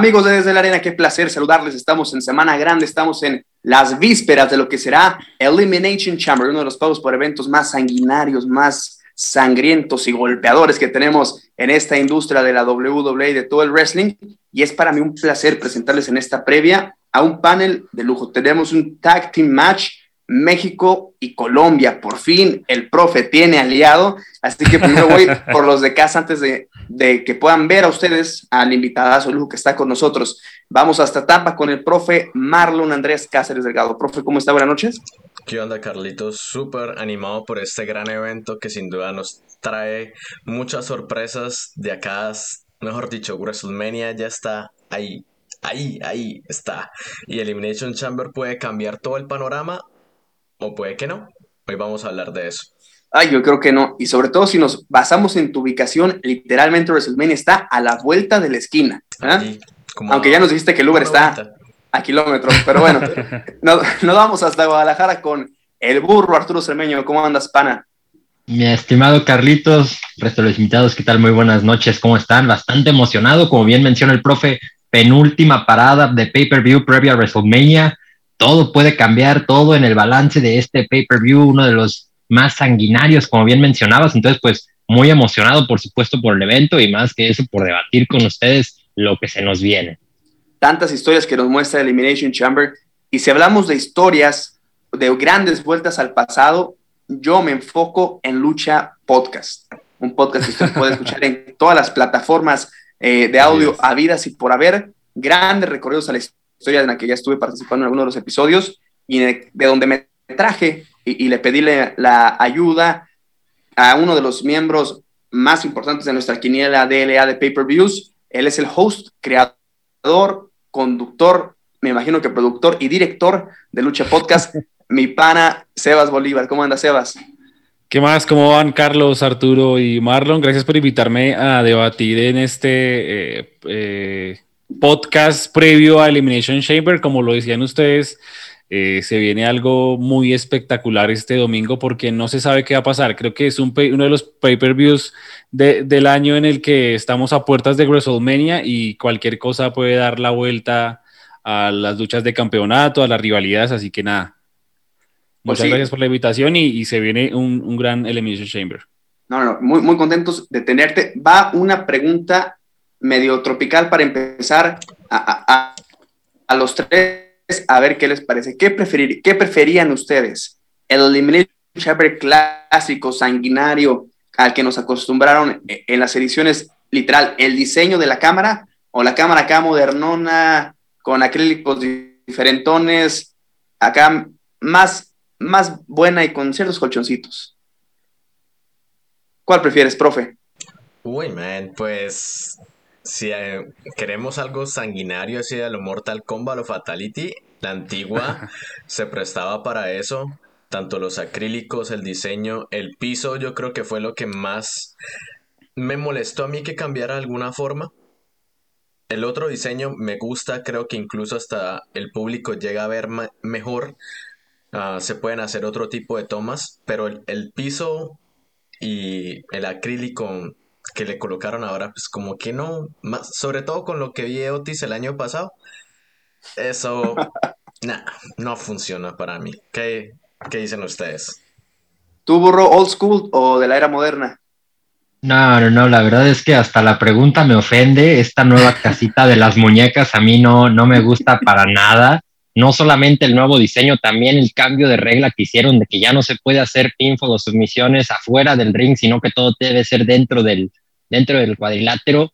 Amigos de Desde la Arena, qué placer saludarles. Estamos en Semana Grande, estamos en las vísperas de lo que será Elimination Chamber, uno de los pagos por eventos más sanguinarios, más sangrientos y golpeadores que tenemos en esta industria de la WWE y de todo el wrestling. Y es para mí un placer presentarles en esta previa a un panel de lujo. Tenemos un tag team match México y Colombia. Por fin el profe tiene aliado. Así que primero voy por los de casa antes de, que puedan ver a ustedes al invitado lujo que está con nosotros. Vamos hasta Tampa con el profe Marlon Andrés Cáceres Delgado. Profe, ¿cómo está? Buenas noches. ¿Qué onda, Carlitos? Súper animado por este gran evento que sin duda nos trae muchas sorpresas de acá. Mejor dicho, WrestleMania ya está ahí. Ahí, ahí está. Y Elimination Chamber puede cambiar todo el panorama o puede que no. Hoy vamos a hablar de eso. Ay, yo creo que no. Y sobre todo si nos basamos en tu ubicación, literalmente WrestleMania está a la vuelta de la esquina. ¿ah? Aunque ya nos dijiste que el Uber está a kilómetros, pero bueno, nos, vamos hasta Guadalajara con el burro Arturo Cermeño. ¿Cómo andas, pana? Mi estimado Carlitos, resto de los invitados, ¿qué tal? Muy buenas noches, ¿cómo están? Bastante emocionado, como bien menciona el profe, penúltima parada de pay-per-view previa a WrestleMania todo puede cambiar, todo en el balance de este pay-per-view, uno de los más sanguinarios, como bien mencionabas. Entonces, pues muy emocionado, por supuesto, por el evento y más que eso, por debatir con ustedes lo que se nos viene. Tantas historias que nos muestra Elimination Chamber. Y si hablamos de historias, de grandes vueltas al pasado, yo me enfoco en Lucha Podcast, un podcast que usted puede escuchar en todas las plataformas eh, de audio habidas y por haber, grandes recorridos a la historia historia en la que ya estuve participando en algunos de los episodios y de, donde me traje y, le pedí la ayuda a uno de los miembros más importantes de nuestra quiniela DLA de Pay-Per-Views. Él es el host, creador, conductor, me imagino que productor y director de Lucha Podcast, mi pana Sebas Bolívar. ¿Cómo anda, Sebas? ¿Qué más? ¿Cómo van Carlos, Arturo y Marlon? Gracias por invitarme a debatir en este eh, eh, podcast previo a Elimination Chamber, como lo decían ustedes, eh, se viene algo muy espectacular este domingo porque no se sabe qué va a pasar. Creo que es uno de los pay-per-views del año en el que estamos a puertas de WrestleMania y cualquier cosa puede dar la vuelta a las luchas de campeonato, a las rivalidades, así que nada. Pues Muchas gracias por la invitación y, se viene un, gran Elimination Chamber. No, no, muy, muy contentos de tenerte. Va una pregunta medio tropical para empezar a, los tres a ver qué les parece. ¿Qué, preferir, qué preferían ustedes? ¿El Elimination Chamber clásico, sanguinario, al que nos acostumbraron en las ediciones literal, el diseño de la cámara o la cámara acá modernona con acrílicos diferentones, acá más, más buena y con ciertos colchoncitos? ¿Cuál prefieres, profe? Uy, man, pues si eh, queremos algo sanguinario así de lo Mortal Kombat o Fatality, la antigua se prestaba para eso. Tanto los acrílicos, el diseño, el piso, yo creo que fue lo que más me molestó a mí que cambiara de alguna forma. El otro diseño me gusta, creo que incluso hasta el público llega a ver mejor. Ah, se pueden hacer otro tipo de tomas, pero el piso y el acrílico que le colocaron ahora, pues como que no, más, sobre todo con lo que vi Otis el año pasado, eso no funciona para mí. ¿Qué, ¿Qué dicen ustedes? ¿Tú burro old school o de la era moderna? No, no, no, la verdad es que hasta la pregunta me ofende. Esta nueva casita de las muñecas a mí no, no me gusta para nada. No solamente el nuevo diseño, también el cambio de regla que hicieron de que ya no se puede hacer pinfo o submisiones afuera del ring, sino que todo debe ser dentro del, dentro del cuadrilátero.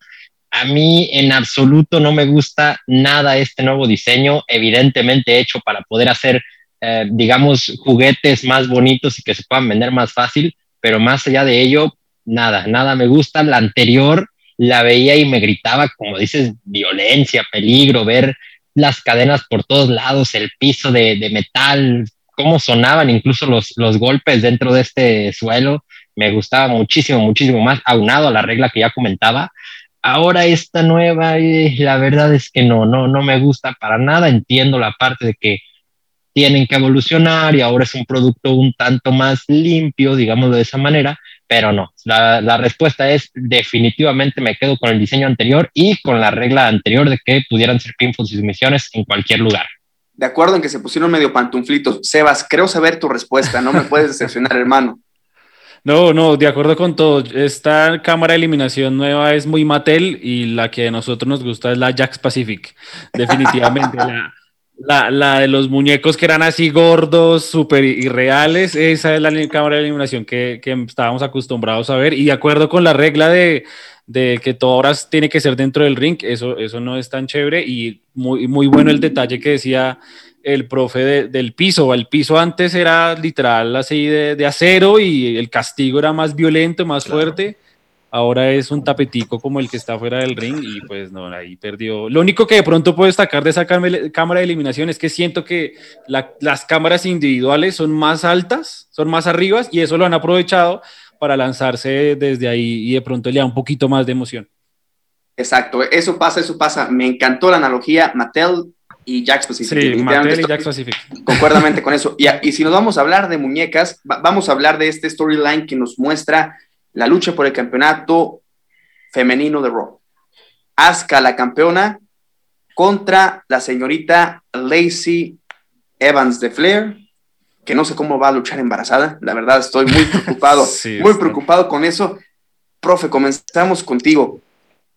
A mí en absoluto no me gusta nada este nuevo diseño, evidentemente hecho para poder hacer, eh, digamos, juguetes más bonitos y que se puedan vender más fácil, pero más allá de ello, nada, nada me gusta. La anterior la veía y me gritaba, como dices, violencia, peligro, ver las cadenas por todos lados, el piso de, de metal, cómo sonaban incluso los, los golpes dentro de este suelo me gustaba muchísimo, muchísimo más, aunado a la regla que ya comentaba. Ahora esta nueva, eh, la verdad es que no, no, no me gusta para nada. Entiendo la parte de que tienen que evolucionar y ahora es un producto un tanto más limpio, digámoslo de esa manera, pero no, la, la, respuesta es definitivamente me quedo con el diseño anterior y con la regla anterior de que pudieran ser pinfalls y sumisiones en cualquier lugar. De acuerdo en que se pusieron medio pantuflitos. Sebas, creo saber tu respuesta, no me puedes decepcionar, hermano. No, no, de acuerdo con todo. Esta cámara de eliminación nueva es muy Mattel y la que a nosotros nos gusta es la Jax Pacific. Definitivamente. la, la, de los muñecos que eran así gordos, súper irreales, esa es la cámara de eliminación que, que, estábamos acostumbrados a ver. Y de acuerdo con la regla de, de que todo ahora tiene que ser dentro del ring, eso, eso no es tan chévere. Y muy, muy bueno el detalle que decía el profe del piso. El piso antes era literal así de, acero y el castigo era más violento, más fuerte. Ahora es un tapetico como el que está fuera del ring y pues no, ahí perdió. Lo único que de pronto puedo destacar de esa cámara de eliminación es que siento que las cámaras individuales son más altas, son más arriba y eso lo han aprovechado para lanzarse desde ahí y de pronto le da un poquito más de emoción. Exacto, eso pasa, eso pasa. Me encantó la analogía. Mattel y Jack Pacific. Sí, Mattel y Jack Pacific. Concuerdamente con eso. Y, y, si nos vamos a hablar de muñecas, vamos a hablar de este storyline que nos muestra la lucha por el campeonato femenino de Raw. Asuka, la campeona, contra la señorita Lacey Evans de Flair, que no sé cómo va a luchar embarazada. La verdad, estoy muy preocupado, muy preocupado con eso. Profe, comenzamos contigo.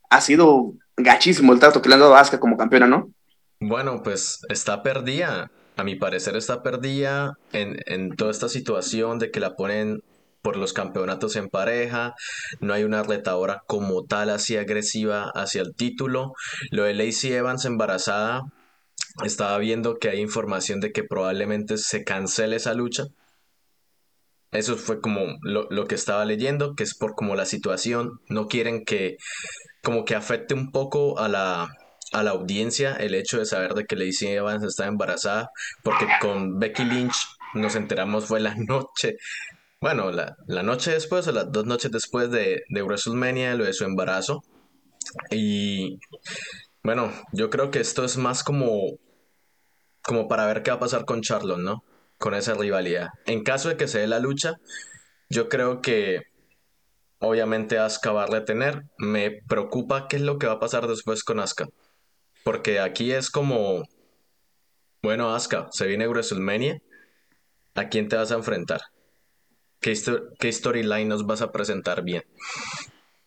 Ha sido gachísimo el trato que le han dado a Asuka como campeona, ¿no? Bueno, pues está perdida. A mi parecer está perdida en, en toda esta situación de que la ponen por los campeonatos en pareja, no hay una retadora como tal así agresiva hacia el título. Lo de Lacey Evans embarazada, estaba viendo que hay información de que probablemente se cancele esa lucha. Eso fue como lo, lo que estaba leyendo, que es por como la situación, no quieren que como que afecte un poco a la, a la audiencia el hecho de saber de que Lacey Evans está embarazada, porque con Becky Lynch nos enteramos fue la noche, bueno, la, la noche después o las dos noches después de, de WrestleMania, lo de su embarazo. Y bueno, yo creo que esto es más como, como para ver qué va a pasar con Charlotte, ¿no? Con esa rivalidad. En caso de que se dé la lucha, yo creo que obviamente Asuka va a retener. Me preocupa qué es lo que va a pasar después con Asuka. Porque aquí es como, bueno, Asuka, se viene WrestleMania, ¿a quién te vas a enfrentar? ¿Qué, qué storyline nos vas a presentar bien?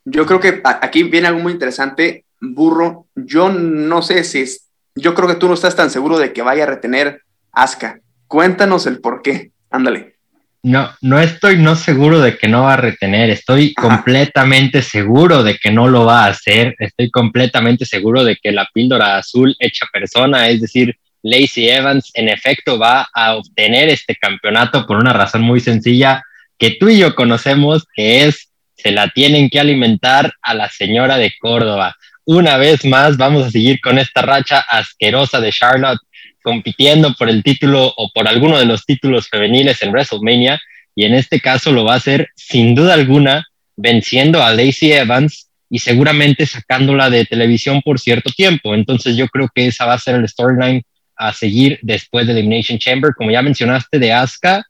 Yo creo que aquí viene algo muy interesante, Burro. Yo no sé si es, yo creo que tú no estás tan seguro de que vaya a retener Asuka. Cuéntanos el por qué. Ándale. No, no estoy no seguro de que no va a retener, estoy completamente seguro de que no lo va a hacer, estoy completamente seguro de que la píldora azul hecha persona, es decir, Lacey Evans, en efecto va a obtener este campeonato por una razón muy sencilla que tú y yo conocemos, que es se la tienen que alimentar a la señora de Córdoba. Una vez más vamos a seguir con esta racha asquerosa de Charlotte compitiendo por el título o por alguno de los títulos femeniles en WrestleMania y en este caso lo va a hacer sin duda alguna venciendo a Lacey Evans y seguramente sacándola de televisión por cierto tiempo. Entonces yo creo que esa va a ser el storyline a seguir después de Elimination Chamber. Como ya mencionaste de Asuka,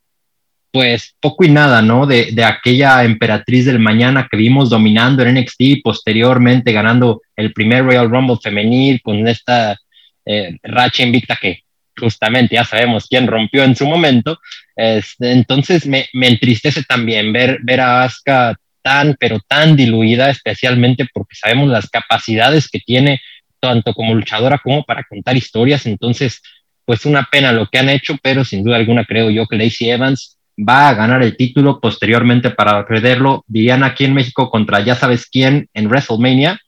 pues poco y nada, ¿no? De, de, aquella emperatriz del mañana que vimos dominando en NXT y posteriormente ganando el primer Royal Rumble femenil con esta eh, racha invicta que justamente ya sabemos quién rompió en su momento. Este, entonces me, me, entristece también ver, ver a Asuka tan, pero tan diluida, especialmente porque sabemos las capacidades que tiene tanto como luchadora como para contar historias. Entonces, pues una pena lo que han hecho, pero sin duda alguna creo yo que Lacey Evans va a ganar el título posteriormente para perderlo, dirían aquí en México contra ya sabes quién en WrestleMania.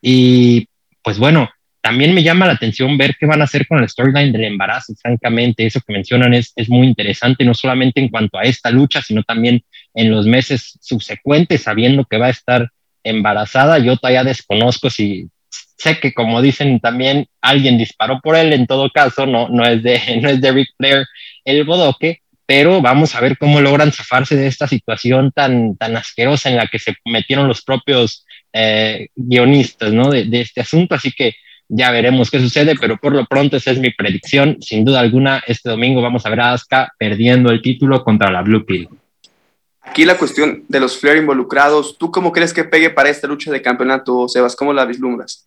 Y pues bueno, también me llama la atención ver qué van a hacer con el storyline del embarazo, francamente, eso que mencionan es, muy interesante, no solamente en cuanto a esta lucha, sino también en los meses subsecuentes, sabiendo que va a estar embarazada. Yo todavía desconozco si, sé que como dicen también, alguien disparó por él, en todo caso, no, no, es, de, no es de Ric Flair el bodoque, pero vamos a ver cómo logran zafarse de esta situación tan, tan asquerosa en la que se metieron los propios eh, guionistas ¿no? de, este asunto. Así que ya veremos qué sucede, pero por lo pronto esa es mi predicción. Sin duda alguna, este domingo vamos a ver a Asuka perdiendo el título contra la Blue Pill. aquí la cuestión de los Flair involucrados, ¿tú cómo crees que pegue para esta lucha de campeonato, Sebas? ¿Cómo la vislumbras?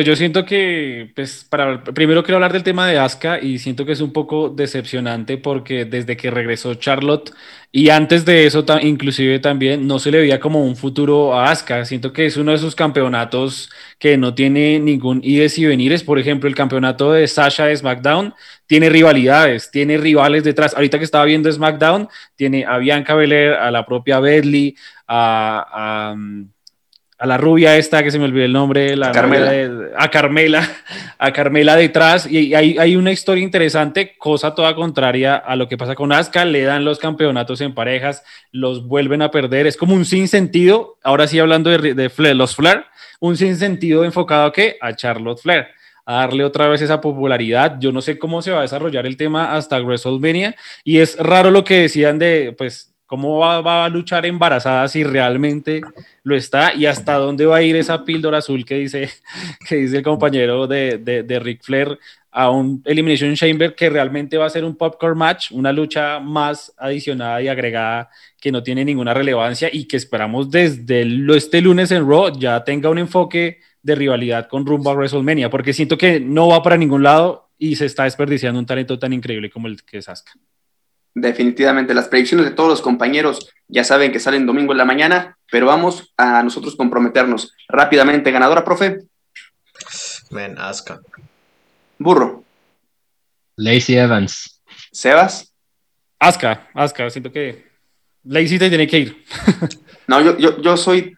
Pues yo siento que, pues, para, primero quiero hablar del tema de Asuka y siento que es un poco decepcionante porque desde que regresó Charlotte y antes de eso, inclusive también, no se le veía como un futuro a Asuka. Siento que es uno de esos campeonatos que no tiene ningún ides y venires. Por ejemplo, el campeonato de Sasha de SmackDown tiene rivalidades, tiene rivales detrás. Ahorita que estaba viendo SmackDown, tiene a Bianca Belair, a la propia Bedley, a a la rubia esta que se me olvidó el nombre, la Carmela. a Carmela, a Carmela detrás, y hay, hay, una historia interesante, cosa toda contraria a lo que pasa con Asuka, le dan los campeonatos en parejas, los vuelven a perder, es como un sinsentido, ahora sí hablando de, de los Flair, un sinsentido enfocado a qué? A Charlotte Flair a darle otra vez esa popularidad. Yo no sé cómo se va a desarrollar el tema hasta WrestleMania y es raro lo que decían de, pues, ¿Cómo va, a luchar embarazada si realmente lo está? ¿Y hasta dónde va a ir esa píldora azul que dice, que dice el compañero de, de, Ric Flair a un Elimination Chamber que realmente va a ser un popcorn match, una lucha más adicionada y agregada que no tiene ninguna relevancia y que esperamos desde este lunes en Raw ya tenga un enfoque de rivalidad con rumbo a WrestleMania, porque siento que no va para ningún lado y se está desperdiciando un talento tan increíble como el que es Asuka definitivamente. Las predicciones de todos los compañeros ya saben que salen domingo en la mañana, pero vamos a nosotros comprometernos rápidamente. Ganadora, profe. Men, Aska. Burro. Lacey Evans. Sebas. Aska, Aska, siento que Lacey te tiene que ir. no, yo, yo, yo soy...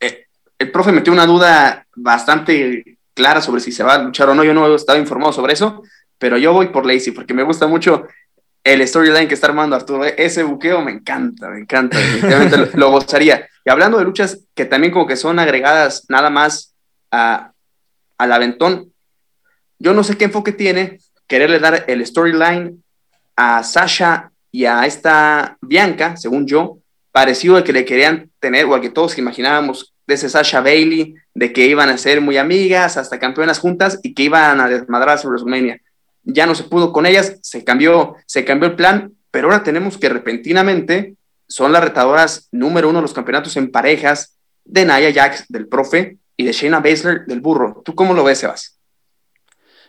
Eh, el profe metió una duda bastante clara sobre si se va a luchar o no. Yo no estaba informado sobre eso, pero yo voy por Lacey porque me gusta mucho el storyline que está armando Arturo, ese buqueo me encanta, me encanta, definitivamente lo, gozaría. Y hablando de luchas que también como que son agregadas nada más a, al aventón, yo no sé qué enfoque tiene quererle dar el storyline a Sasha y a esta Bianca, según yo, parecido al que le querían tener o al que todos imaginábamos de ese Sasha Bailey, de que iban a ser muy amigas, hasta campeonas juntas y que iban a desmadrar sobre WrestleMania ya no se pudo con ellas, se cambió, se cambió el plan, pero ahora tenemos que repentinamente son las retadoras número uno de los campeonatos en parejas de Naya Jax del profe y de Shayna Baszler del burro. ¿Tú cómo lo ves, Sebas?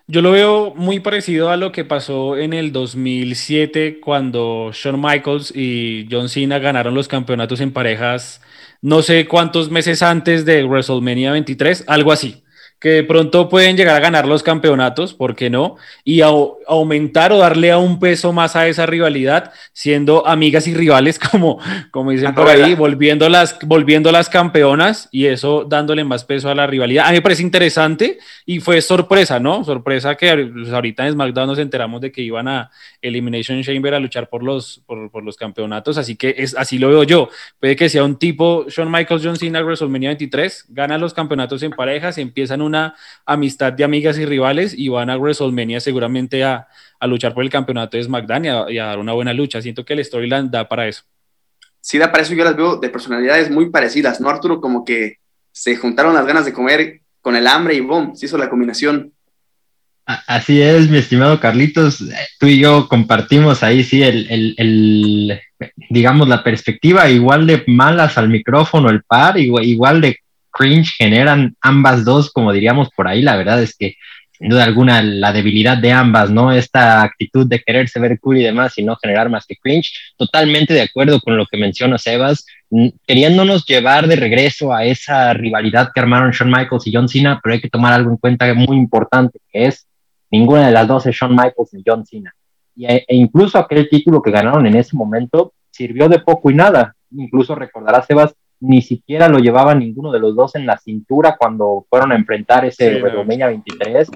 Yo lo veo muy parecido a lo que pasó en el 2007 cuando Shawn Michaels y John Cena ganaron los campeonatos en parejas, no sé cuántos meses antes de WrestleMania 23, algo así que de pronto pueden llegar a ganar los campeonatos, ¿por qué no? Y aumentar o darle a un peso más a esa rivalidad, siendo amigas y rivales, como, como dicen por ahí, volviendo las, volviendo las campeonas y eso dándole más peso a la rivalidad. A mí me parece interesante y fue sorpresa, ¿no? Sorpresa que pues, ahorita en SmackDown nos enteramos de que iban a Elimination Chamber a luchar por los, por, por los campeonatos, así que es, así lo veo yo. Puede que sea un tipo Shawn Michaels, John Cena, WrestleMania 23, gana los campeonatos en parejas, empiezan una amistad de amigas y rivales y van a WrestleMania seguramente a, a luchar por el campeonato de SmackDown y a, dar una buena lucha. Siento que el storyline da para eso. Sí, da para eso. Yo las veo de personalidades muy parecidas, ¿no, Arturo? Como que se juntaron las ganas de comer con el hambre y boom, se hizo la combinación. Así es, mi estimado Carlitos. Tú y yo compartimos ahí, sí, el, el, el digamos, la perspectiva igual de malas al micrófono, el par, igual, igual de cringe generan ambas dos, como diríamos por ahí. La verdad es que, sin duda alguna, la debilidad de ambas, ¿no? Esta actitud de quererse ver cool y demás y no generar más que cringe. Totalmente de acuerdo con lo que menciona Sebas, queriéndonos llevar de regreso a esa rivalidad que armaron Shawn Michaels y John Cena, pero hay que tomar algo en cuenta muy importante, que es ninguna de las dos es Shawn Michaels y John Cena. Y, e, e incluso aquel título que ganaron en ese momento sirvió de poco y nada. Incluso recordará Sebas ni siquiera lo llevaba ninguno de los dos en la cintura cuando fueron a enfrentar ese sí, WrestleMania 23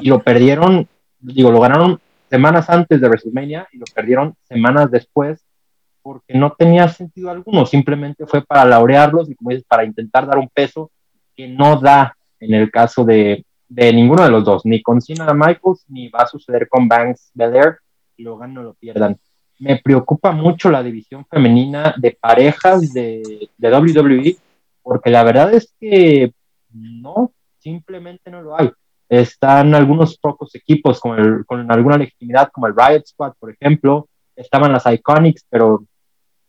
y lo perdieron, digo, lo ganaron semanas antes de WrestleMania y lo perdieron semanas después porque no tenía sentido alguno, simplemente fue para laurearlos y como dices, para intentar dar un peso que no da en el caso de, de ninguno de los dos, ni con Cena Michaels, ni va a suceder con Banks Belair, lo ganan o lo pierdan me preocupa mucho la división femenina de parejas de, de, WWE, porque la verdad es que no, simplemente no lo hay. Están algunos pocos equipos con, alguna legitimidad, como el Riot Squad, por ejemplo. Estaban las Iconics, pero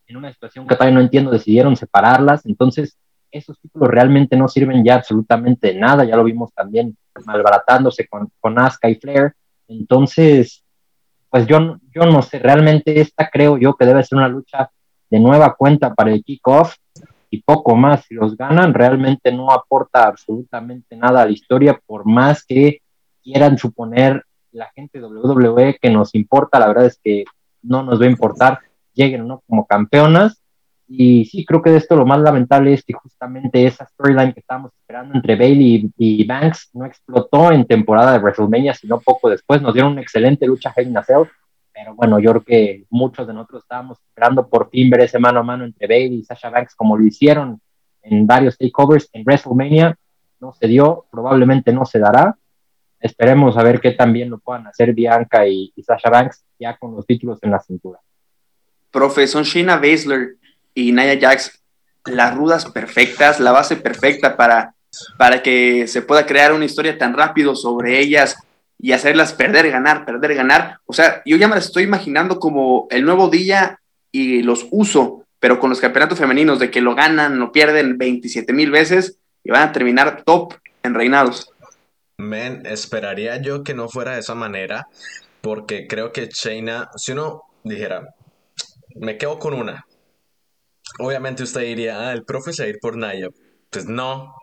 en una situación que todavía no entiendo, decidieron separarlas. Entonces, esos títulos realmente no sirven ya absolutamente de nada. Ya lo vimos también malbaratándose con, con Asuka y Flair. Entonces, pues yo, yo no sé, realmente esta creo yo que debe ser una lucha de nueva cuenta para el kickoff y poco más. Si los ganan, realmente no aporta absolutamente nada a la historia, por más que quieran suponer la gente WWE que nos importa, la verdad es que no nos va a importar, lleguen o no como campeonas. Y sí, creo que de esto lo más lamentable es que justamente esa storyline que estábamos esperando entre Bailey y, Banks no explotó en temporada de WrestleMania, sino poco después. Nos dieron una excelente lucha Hell in pero bueno, yo creo que muchos de nosotros estábamos esperando por fin ver ese mano a mano entre Bailey y Sasha Banks como lo hicieron en varios takeovers en WrestleMania. No se dio, probablemente no se dará. Esperemos a ver qué también lo puedan hacer Bianca y, Sasha Banks ya con los títulos en la cintura. Profesor Shayna Baszler y Nia Jax, las rudas perfectas, la base perfecta para, para que se pueda crear una historia tan rápido sobre ellas y hacerlas perder, ganar, perder, ganar. O sea, yo ya me las estoy imaginando como el nuevo día y los uso, pero con los campeonatos femeninos, de que lo ganan, lo pierden 27 mil veces y van a terminar top en reinados. Men, esperaría yo que no fuera de esa manera, porque creo que Shayna, si uno dijera, me quedo con una, obviamente usted diría, ah, el profe se va a ir por Naya. Pues no.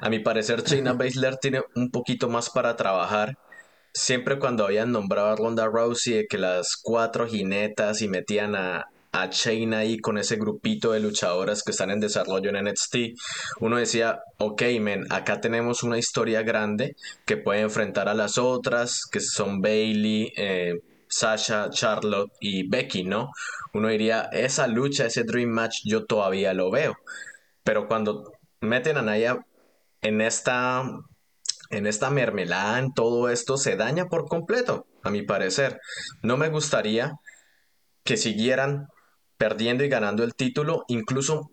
A mi parecer, Shayna Baszler tiene un poquito más para trabajar siempre cuando habían nombrado a Ronda Rousey de que las cuatro jinetas y metían a, a Chain ahí con ese grupito de luchadoras que están en desarrollo en NXT, uno decía, ok, men, acá tenemos una historia grande que puede enfrentar a las otras, que son Bailey, eh, Sasha, Charlotte y Becky, ¿no? Uno diría, esa lucha, ese Dream Match, yo todavía lo veo. Pero cuando meten a Naya en esta en esta mermelada, en todo esto, se daña por completo, a mi parecer. No me gustaría que siguieran perdiendo y ganando el título, incluso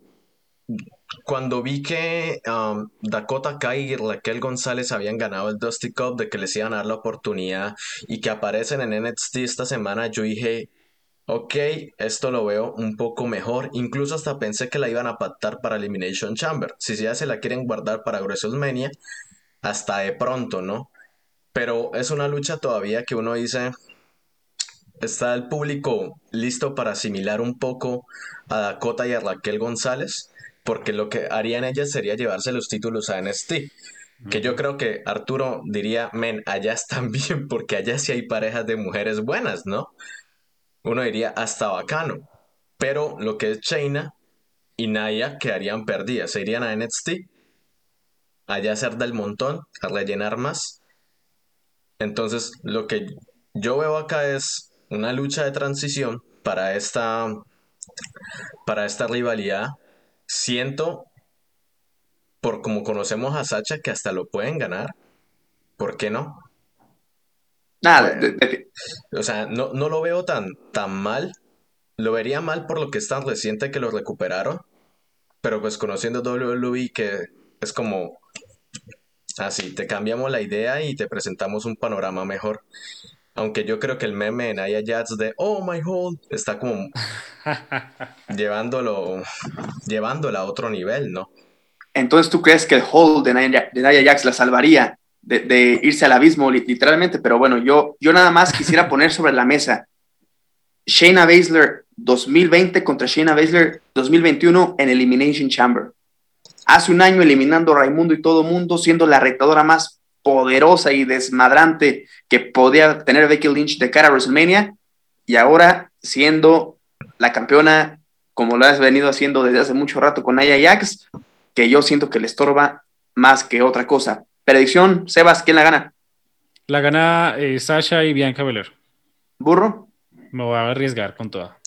cuando vi que um, Dakota Kai y Raquel González habían ganado el Dusty Cup, de que les iban a dar la oportunidad y que aparecen en NXT esta semana, yo dije, ok, esto lo veo un poco mejor. Incluso hasta pensé que la iban a pactar para Elimination Chamber. Si ya se la quieren guardar para WrestleMania, hasta de pronto, ¿no? Pero es una lucha todavía que uno dice, ¿está el público listo para asimilar un poco a Dakota y a Raquel González? Porque lo que harían ellas sería llevarse los títulos a NXT. Que yo creo que Arturo diría, men, allá están bien, porque allá sí hay parejas de mujeres buenas, ¿no? Uno diría, hasta bacano. Pero lo que es Shayna y Naya quedarían perdidas, se irían a NXT allá hacer del montón, a rellenar más. Entonces, lo que yo veo acá es una lucha de transición para esta, para esta rivalidad. Siento, por como conocemos a Sacha, que hasta lo pueden ganar. ¿Por qué no? Nada, o sea, no, no, lo veo tan, tan mal. Lo vería mal por lo que es tan reciente que lo recuperaron. Pero pues conociendo WWE que es como Así, te cambiamos la idea y te presentamos un panorama mejor. Aunque yo creo que el meme de Naya Jats de Oh my hold está como llevándolo, llevándola a otro nivel, ¿no? Entonces, ¿tú crees que el hold de Naya, de Jax la salvaría de, irse al abismo, literalmente? Pero bueno, yo, yo nada más quisiera poner sobre la mesa Shayna Baszler 2020 contra Shayna Baszler 2021 en Elimination Chamber hace un año eliminando a Raimundo y todo mundo, siendo la retadora más poderosa y desmadrante que podía tener Becky Lynch de cara a WrestleMania, y ahora siendo la campeona, como lo has venido haciendo desde hace mucho rato con Aya Jax, que yo siento que le estorba más que otra cosa. Predicción, Sebas, ¿quién la gana? La gana eh, Sasha y Bianca Belair. ¿Burro? Me voy a arriesgar con toda.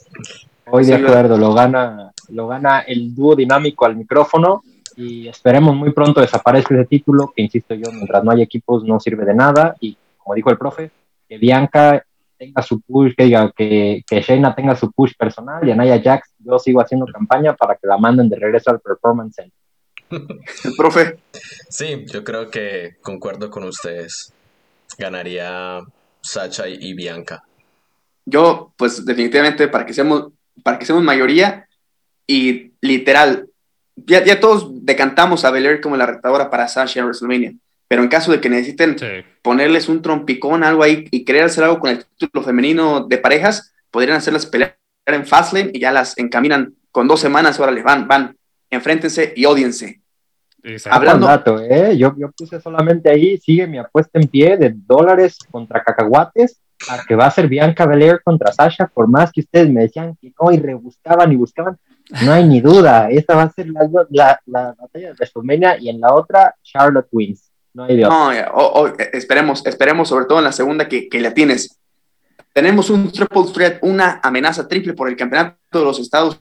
Hoy de acuerdo, lo gana, lo gana el dúo dinámico al micrófono y esperemos muy pronto desaparezca ese título, que insisto yo, mientras no hay equipos no sirve de nada y como dijo el profe, que Bianca tenga su push, que diga que, que Shayna tenga su push personal y Anaya Jax, yo sigo haciendo campaña para que la manden de regreso al Performance Center. El profe. Sí, yo creo que concuerdo con ustedes. Ganaría Sacha y Bianca. Yo, pues definitivamente, para que seamos, para que seamos mayoría, y literal, ya, ya todos decantamos a Belair como la retadora para Sasha en WrestleMania, pero en caso de que necesiten ponerles un trompicón, algo ahí y querer hacer algo con el título femenino de parejas, podrían hacerlas pelear en Fastlane y ya las encaminan con dos semanas, ahora les van, van, enfréntense y odiense. Hablando... Dato, ¿eh? yo, yo puse solamente ahí, sigue mi apuesta en pie de dólares contra cacahuates a que va a ser Bianca Belair contra Sasha, por más que ustedes me decían que no y rebuscaban y buscaban, no hay ni duda, esta va a ser la, la, la batalla de WrestleMania y en la otra Charlotte wins. No hay No, esperemos, esperemos sobre todo en la segunda que, que la tienes. Tenemos un triple threat, una amenaza triple por el campeonato de los Estados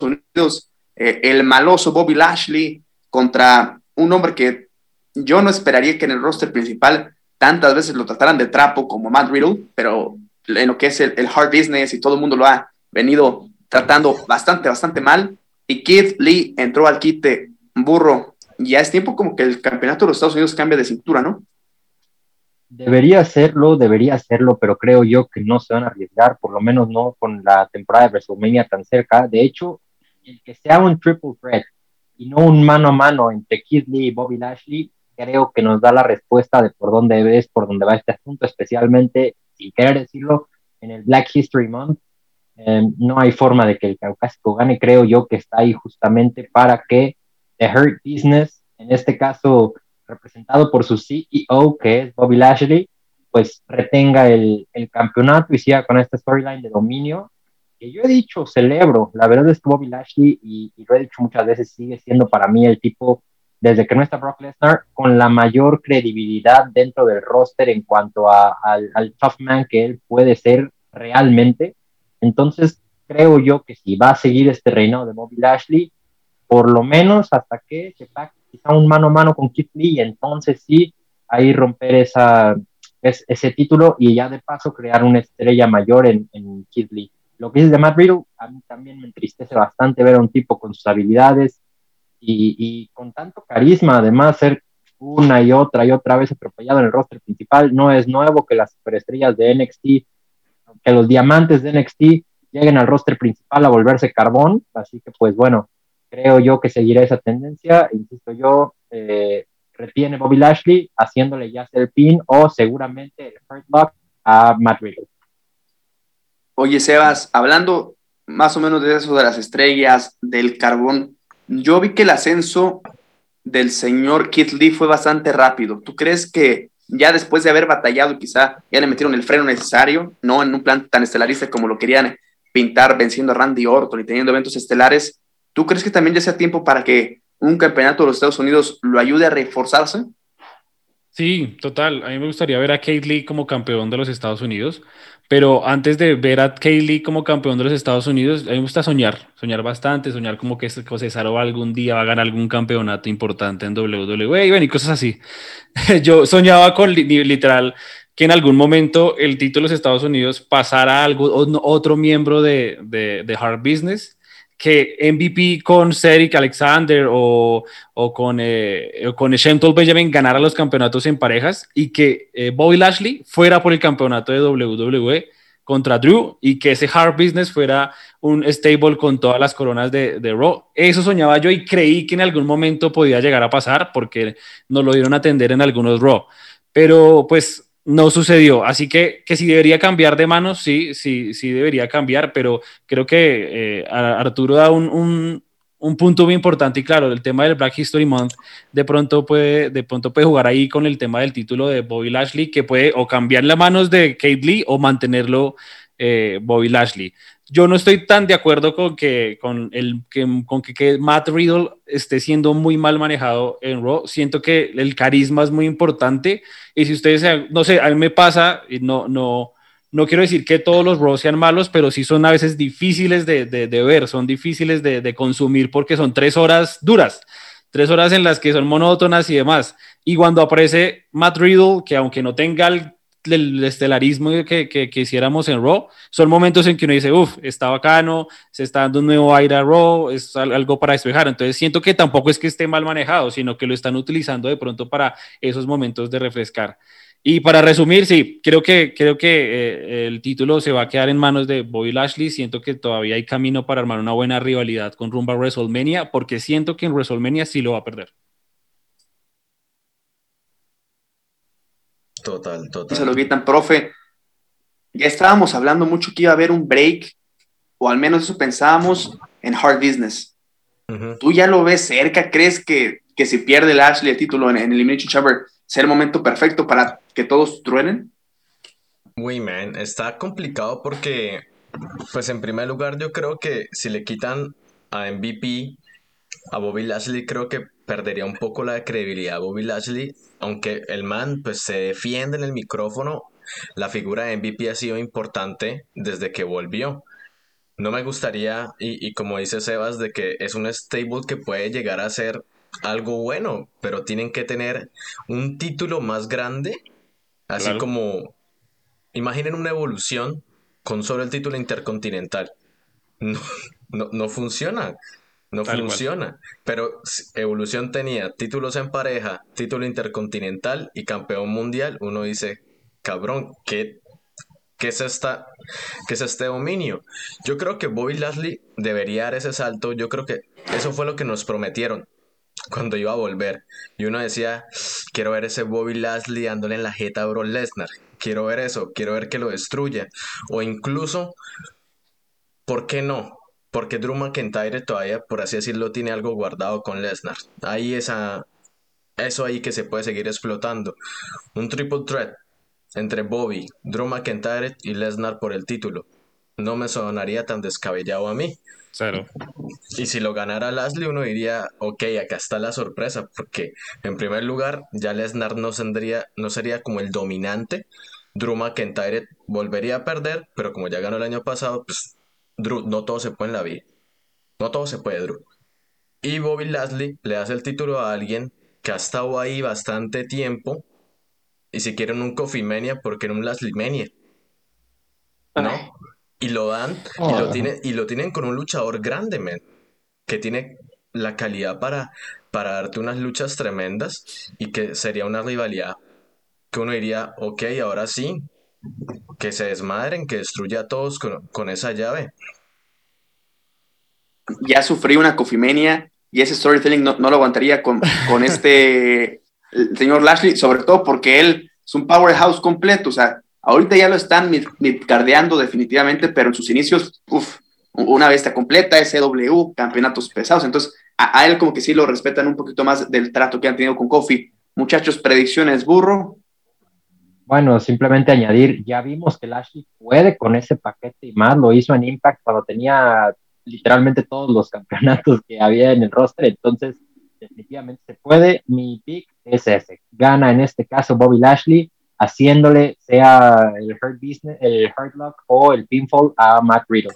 Unidos. Eh, el maloso Bobby Lashley contra un hombre que yo no esperaría que en el roster principal tantas veces lo trataran de trapo como Matt Riddle, pero en lo que es el, el hard business y todo el mundo lo ha venido tratando bastante, bastante mal. Y Keith Lee entró al quite burro. Ya es tiempo como que el campeonato de los Estados Unidos cambie de cintura, ¿no? Debería hacerlo, debería hacerlo, pero creo yo que no se van a arriesgar, por lo menos no con la temporada de WrestleMania tan cerca. De hecho, el que sea un triple threat y no un mano a mano entre Keith Lee y Bobby Lashley, creo que nos da la respuesta de por dónde ves, por dónde va este asunto, especialmente, sin querer decirlo, en el Black History Month. Em, no hay forma de que el caucásico gane, creo yo que está ahí justamente para que The Hurt Business, en este caso representado por su CEO, que es Bobby Lashley, pues retenga el, el campeonato y siga con esta storyline de dominio. Que yo he dicho, celebro, la verdad es que Bobby Lashley, y, lo he dicho muchas veces, sigue siendo para mí el tipo, desde que no está Brock Lesnar, con la mayor credibilidad dentro del roster en cuanto al, al tough man que él puede ser realmente. Entonces, creo yo que si va a seguir este reinado de Bobby Lashley, por lo menos hasta que se quizá un mano a mano con Keith Lee, entonces sí, ahí romper esa, ese título y ya de paso crear una estrella mayor en, en Keith Lee. Lo que dice de Matt Riddle, a mí también me entristece bastante ver a un tipo con sus habilidades y, y con tanto carisma, además ser una y otra y otra vez atropellado en el roster principal. No es nuevo que las superestrellas de NXT, que los diamantes de NXT lleguen al roster principal a volverse carbón. Así que, pues bueno, creo yo que seguirá esa tendencia. Insisto yo, eh, retiene Bobby Lashley haciéndole ya el pin o seguramente el hurt lock a Matt Riddle. Oye, Sebas, hablando más o menos de eso de las estrellas, del carbón, yo vi que el ascenso del señor Keith Lee fue bastante rápido. ¿Tú crees que ya después de haber batallado quizá ya le metieron el freno necesario, no en un plan tan estelarista como lo querían pintar venciendo a Randy Orton y teniendo eventos estelares, ¿Tú crees que también ya sea tiempo para que un campeonato de los Estados Unidos lo ayude a reforzarse? Sí, total. A mí me gustaría ver a Kate Lee como campeón de los Estados Unidos, pero antes de ver a Kate Lee como campeón de los Estados Unidos, a mí me gusta soñar, soñar bastante, soñar como que Cesaro algún día va a ganar algún campeonato importante en WWE y, cosas así. Yo soñaba con literal que en algún momento el título de los Estados Unidos pasara a algo, otro miembro de, de, de Hard Business que MVP con Cedric Alexander o, o con, eh, con Shentel Benjamin ganara los campeonatos en parejas y que eh, Bobby Lashley fuera por el campeonato de WWE contra Drew y que ese Hard Business fuera un stable con todas las coronas de, de Raw. Eso soñaba yo y creí que en algún momento podía llegar a pasar porque nos lo dieron a atender en algunos Raw. Pero pues no sucedió. Así que, que si debería cambiar de manos, sí, sí, sí debería cambiar, pero creo que eh, Arturo da un, punto muy importante y claro, el tema del Black History Month de pronto puede, de pronto puede jugar ahí con el tema del título de Bobby Lashley, que puede o cambiar las manos de Kate Lee o mantenerlo eh, Bobby Lashley yo no estoy tan de acuerdo con que, con el, que, con que, Matt Riddle esté siendo muy mal manejado en Raw. Siento que el carisma es muy importante. Y si ustedes, no sé, a mí me pasa, no, no, no quiero decir que todos los Raw sean malos, pero sí son a veces difíciles de, de, de ver, son difíciles de, de, consumir porque son tres horas duras, tres horas en las que son monótonas y demás. Y cuando aparece Matt Riddle, que aunque no tenga el el estelarismo que, que, hiciéramos en Raw, son momentos en que uno dice, uff, está bacano, se está dando un nuevo aire a Raw, es algo para despejar. Entonces siento que tampoco es que esté mal manejado, sino que lo están utilizando de pronto para esos momentos de refrescar. Y para resumir, sí, creo que, creo que eh, el título se va a quedar en manos de Bobby Lashley. Siento que todavía hay camino para armar una buena rivalidad con rumba WrestleMania, porque siento que en WrestleMania sí lo va a perder. Total, total. Se lo quitan, profe. Ya estábamos hablando mucho que iba a haber un break, o al menos eso pensábamos en Hard Business. ¿Tú ya lo ves cerca? ¿Crees que, que si pierde Lashley el título en, en Elimination Chamber, será el momento perfecto para que todos truenen? Uy, man, está complicado porque, pues en primer lugar, yo creo que si le quitan a MVP, a Bobby Lashley, creo que perdería un poco la credibilidad a Bobby Lashley, aunque el man pues se defiende en el micrófono, la figura de MVP ha sido importante desde que volvió. No me gustaría, y, y como dice Sebas, de que es un stable que puede llegar a ser algo bueno, pero tienen que tener un título más grande, así Claro. como, imaginen una evolución con solo el título intercontinental. No, no, no funciona, no Tal cual. funciona. Pero evolución tenía títulos en pareja, título intercontinental y campeón mundial. Uno dice, cabrón, ¿qué, qué es esta, qué es este dominio? Yo creo que Bobby Lashley debería dar ese salto. Yo creo que eso fue lo que nos prometieron cuando iba a volver. Y uno decía, quiero ver ese Bobby Lashley dándole en la jeta a Brock Lesnar. Quiero ver eso, quiero ver que lo destruya. O incluso, ¿por qué no? Porque Drew McIntyre todavía, por así decirlo, tiene algo guardado con Lesnar. Ahí esa, eso ahí que se puede seguir explotando. Un triple threat entre Bobby, Drew McIntyre y Lesnar por el título. No me sonaría tan descabellado a mí. Cero. Y si lo ganara Lashley, uno diría, ok, acá está la sorpresa, porque en primer lugar, ya Lesnar no, no sería como el dominante. Drew McIntyre volvería a perder, pero como ya ganó el año pasado, pues Drew, no todo se puede en la vida. No todo se puede, Drew. Y Bobby Lashley le hace el título a alguien que ha estado ahí bastante tiempo. Y si quieren un Coffee Mania, ¿por qué no un Lashley Mania? ¿No? Y lo dan y lo tienen, y lo tienen con un luchador grande, men, que tiene la calidad para, para darte unas luchas tremendas y que sería una rivalidad que uno diría, ok, ahora sí, que se desmadren, que destruya a todos con, con esa llave. Ya sufrí una cofimenia y ese storytelling no, no lo aguantaría con, con este el señor Lashley, sobre todo porque él es un powerhouse completo. O sea, ahorita ya lo están mid- midcardeando definitivamente, pero en sus inicios, uff, una bestia completa, SW, campeonatos pesados. Entonces, a, a él como que sí lo respetan un poquito más del trato que han tenido con Kofi. Muchachos, predicciones, burro. Bueno, simplemente añadir, ya vimos que Lashley puede con ese paquete y más, lo hizo en Impact cuando tenía literalmente todos los campeonatos que había en el roster, entonces definitivamente se puede. Mi pick es ese. Gana en este caso Bobby Lashley, haciéndole sea el Hurt Business, el Hurt Lock o el Pinfall a Matt Riddle.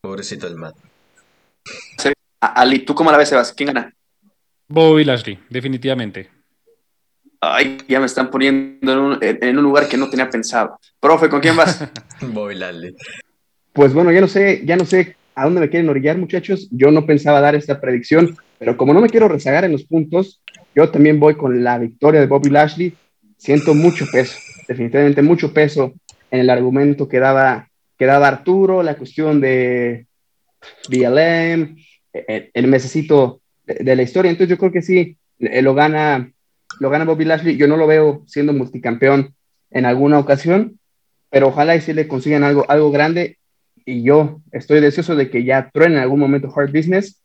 Pobrecito el Matt. Ali, ¿tú cómo la ves, Sebas? ¿Quién gana? Bobby Lashley, definitivamente. Ay, ya me están poniendo en un, en- un lugar que no tenía pensado. Profe, ¿con quién vas? Bobby Lashley. Pues bueno, ya no sé, ya no sé a dónde me quieren orillar, muchachos. Yo no pensaba dar esta predicción, pero como no me quiero rezagar en los puntos, yo también voy con la victoria de Bobby Lashley. Siento mucho peso, definitivamente mucho peso en el argumento que daba, que daba Arturo, la cuestión de BLM, el, el mesecito de, de la historia. Entonces yo creo que sí, eh, lo gana, lo gana Bobby Lashley. Yo no lo veo siendo multicampeón en alguna ocasión, pero ojalá y sí le consigan algo, algo grande y yo estoy deseoso de que ya truene en algún momento Hard Business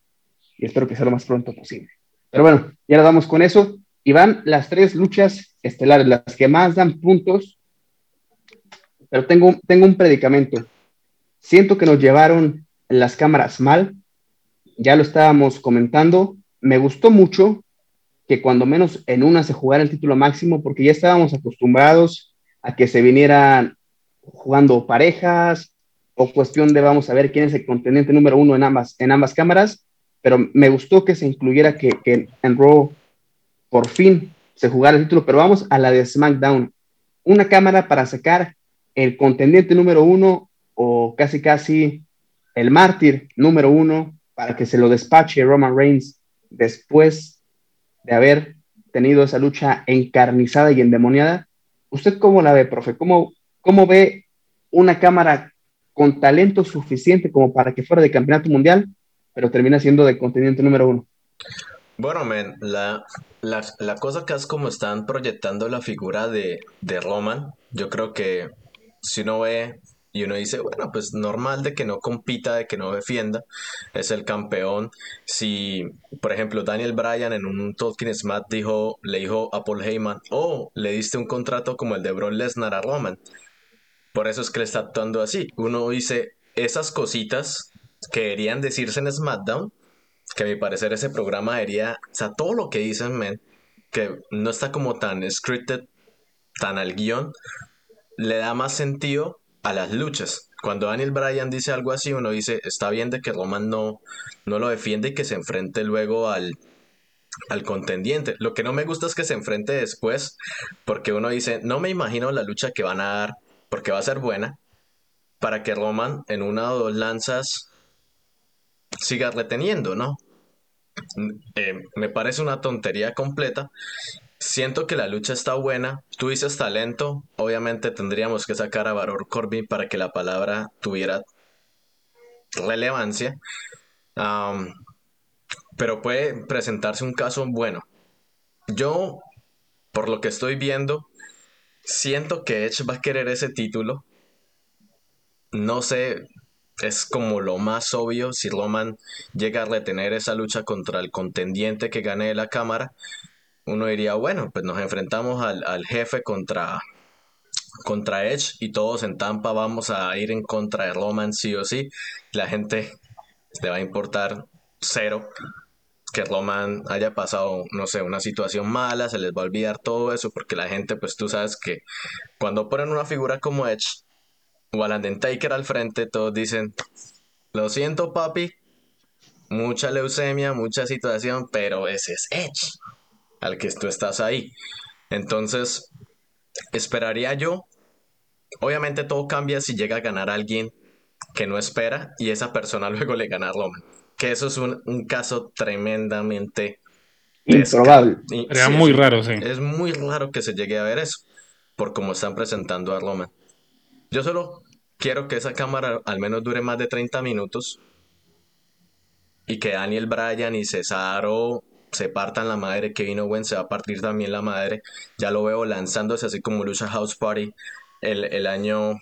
y espero que sea lo más pronto posible. Pero bueno, ya le damos con eso y van las tres luchas estelares, las que más dan puntos. Pero tengo, tengo un predicamento. Siento que nos llevaron las cámaras mal. Ya lo estábamos comentando. Me gustó mucho que cuando menos en una se jugara el título máximo porque ya estábamos acostumbrados a que se vinieran jugando parejas, o cuestión de vamos a ver quién es el contendiente número uno en ambas, en ambas cámaras, pero me gustó que se incluyera que, que en Raw por fin se jugara el título, pero vamos a la de SmackDown. Una cámara para sacar el contendiente número uno o casi casi el mártir número uno para que se lo despache Roman Reigns después de haber tenido esa lucha encarnizada y endemoniada. ¿Usted cómo la ve, profe? ¿Cómo, cómo ve una cámara con talento suficiente como para que fuera de campeonato mundial, pero termina siendo de contendiente número uno? Bueno, men, la, la, la, cosa que es como están proyectando la figura de, de Roman, yo creo que si uno ve y uno dice, bueno, pues normal de que no compita, de que no defienda, es el campeón. Si, por ejemplo, Daniel Bryan en un Talking Smack dijo, le dijo a Paul Heyman, oh, le diste un contrato como el de Brock Lesnar a Roman. Por eso es que le está actuando así. Uno dice, esas cositas que deberían decirse en SmackDown, que a mi parecer ese programa debería, o sea, todo lo que dicen, men, que no está como tan scripted, tan al guion, le da más sentido a las luchas. Cuando Daniel Bryan dice algo así, uno dice, está bien de que Roman no, no lo defiende y que se enfrente luego al, al contendiente. Lo que no me gusta es que se enfrente después, porque uno dice, no me imagino la lucha que van a dar, porque va a ser buena, para que Roman en una o dos lanzas siga reteniendo, ¿no? Eh, me parece una tontería completa Siento que la lucha está buena. Tú dices talento. Obviamente tendríamos que sacar a Baron Corbin para que la palabra tuviera relevancia. pero puede presentarse un caso bueno. Yo, por lo que estoy viendo, siento que Edge va a querer ese título. No sé, es como lo más obvio si Roman llega a retener esa lucha contra el contendiente que gane de la cámara uno diría, bueno, pues nos enfrentamos al, jefe contra, contra Edge y todos en Tampa vamos a ir en contra de Roman sí o sí. La gente le va a importar cero que Roman haya pasado, no sé, una situación mala, se les va a olvidar todo eso, porque la gente, pues tú sabes que cuando ponen una figura como Edge o al Undertaker al frente, todos dicen, lo siento papi, mucha leucemia, mucha situación, pero ese es Edge al que tú estás ahí. Entonces, esperaría yo. Obviamente todo cambia si llega a ganar alguien que no espera y esa persona luego le gana a Roman. Que eso es un, caso tremendamente improbable. Sería muy raro, sí. Es muy raro que se llegue a ver eso, por cómo están presentando a Roman. Yo solo quiero que esa cámara al menos dure más de 30 minutos y que Daniel Bryan y Cesaro se partan la madre, Kevin Owens se va a partir también la madre, ya lo veo lanzándose así como Lucha House Party el, año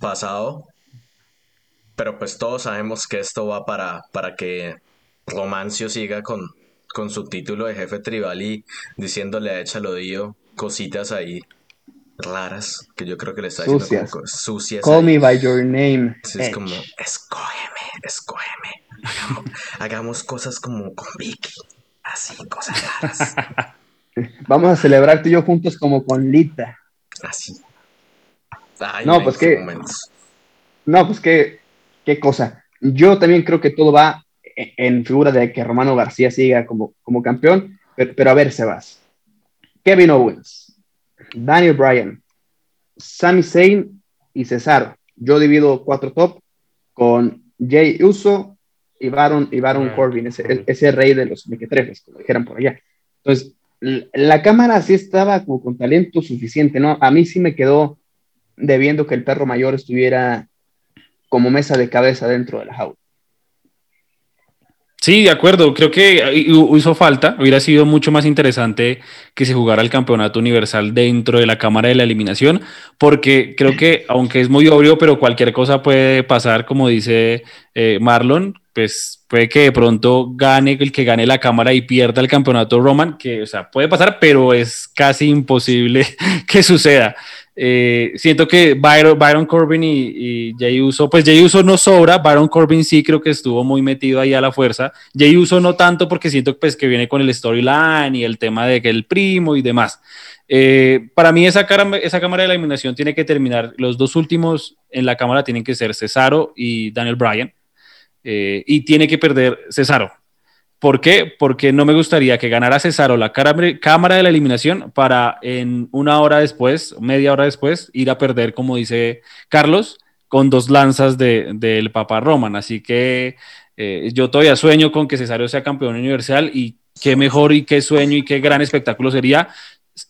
pasado, pero pues todos sabemos que esto va para, para que Romancio siga con, con su título de jefe tribal y diciéndole a Echalodío cositas ahí raras que yo creo que le está diciendo como sucias. Call me by your name. es como, escógeme, escógeme. Hagamos, cosas como con Vicky. Así, cosas raras. Vamos a celebrar tú y yo juntos como con Lita. Así. no, pues que. No, pues que. Qué cosa. Yo también creo que todo va en figura de que Romano García siga como, como campeón. Pero, a ver, Sebas. Kevin Owens, Daniel Bryan, Sami Zayn y Cesaro. Yo divido cuatro top con Jay Uso, y Baron, y Baron Corbin, ese, ese, rey de los mequetrefes, como dijeran por allá. Entonces, la cámara sí estaba como con talento suficiente, ¿no? A mí sí me quedó debiendo que el perro mayor estuviera como mesa de cabeza dentro de la jaula. Sí, de acuerdo. Creo que hizo falta. Hubiera sido mucho más interesante que se jugara el campeonato universal dentro de la cámara de la eliminación, porque creo que, aunque es muy obvio, pero cualquier cosa puede pasar, como dice eh, Marlon, pues puede que de pronto gane el que gane la cámara y pierda el campeonato Roman, que, o sea, puede pasar, pero es casi imposible que suceda. Eh, siento que Byron, Corbin y, Jay Uso, pues Jay Uso no sobra, Byron Corbin sí creo que estuvo muy metido ahí a la fuerza. Jay Uso no tanto porque siento pues, que viene con el storyline y el tema de que el primo y demás. Eh, para mí esa, esa cámara de eliminación tiene que terminar, los dos últimos en la cámara tienen que ser Cesaro y Daniel Bryan eh, y tiene que perder Cesaro. ¿Por qué? Porque no me gustaría que ganara Cesaro la cámara de la eliminación para en una hora después, media hora después, ir a perder, como dice Carlos, con dos lanzas del de, Papa Roman. Así que eh, yo todavía sueño con que Cesaro sea campeón universal y qué mejor y qué sueño y qué gran espectáculo sería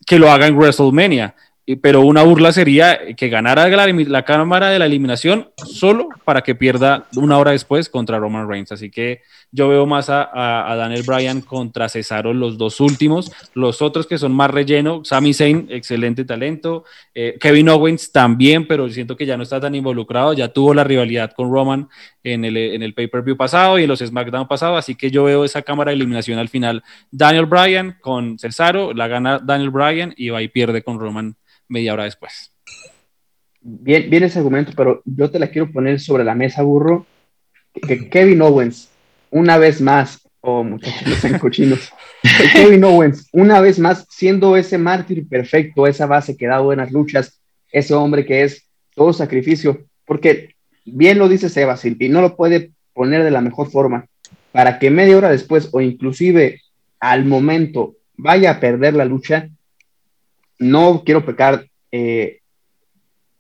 que lo haga en WrestleMania pero una burla sería que ganara la, cámara de la eliminación solo para que pierda una hora después contra Roman Reigns. Así que yo veo más a, Daniel Bryan contra Cesaro los dos últimos. Los otros que son más relleno, Sami Zayn, excelente talento. Eh, Kevin Owens también, pero siento que ya no está tan involucrado. Ya tuvo la rivalidad con Roman en el, en el pay-per-view pasado y en los SmackDown pasado. Así que yo veo esa cámara de eliminación al final. Daniel Bryan con Cesaro, la gana Daniel Bryan y va y pierde con Roman media hora después. Bien, bien ese argumento, pero yo te la quiero poner sobre la mesa, burro. Que Kevin Owens, una vez más, oh muchachos, en cochinos, Kevin Owens, una vez más, siendo ese mártir perfecto, esa base que da buenas luchas, ese hombre que es todo sacrificio, porque bien lo dice Sebas y no lo puede poner de la mejor forma, para que media hora después o inclusive al momento vaya a perder la lucha, no quiero pecar eh,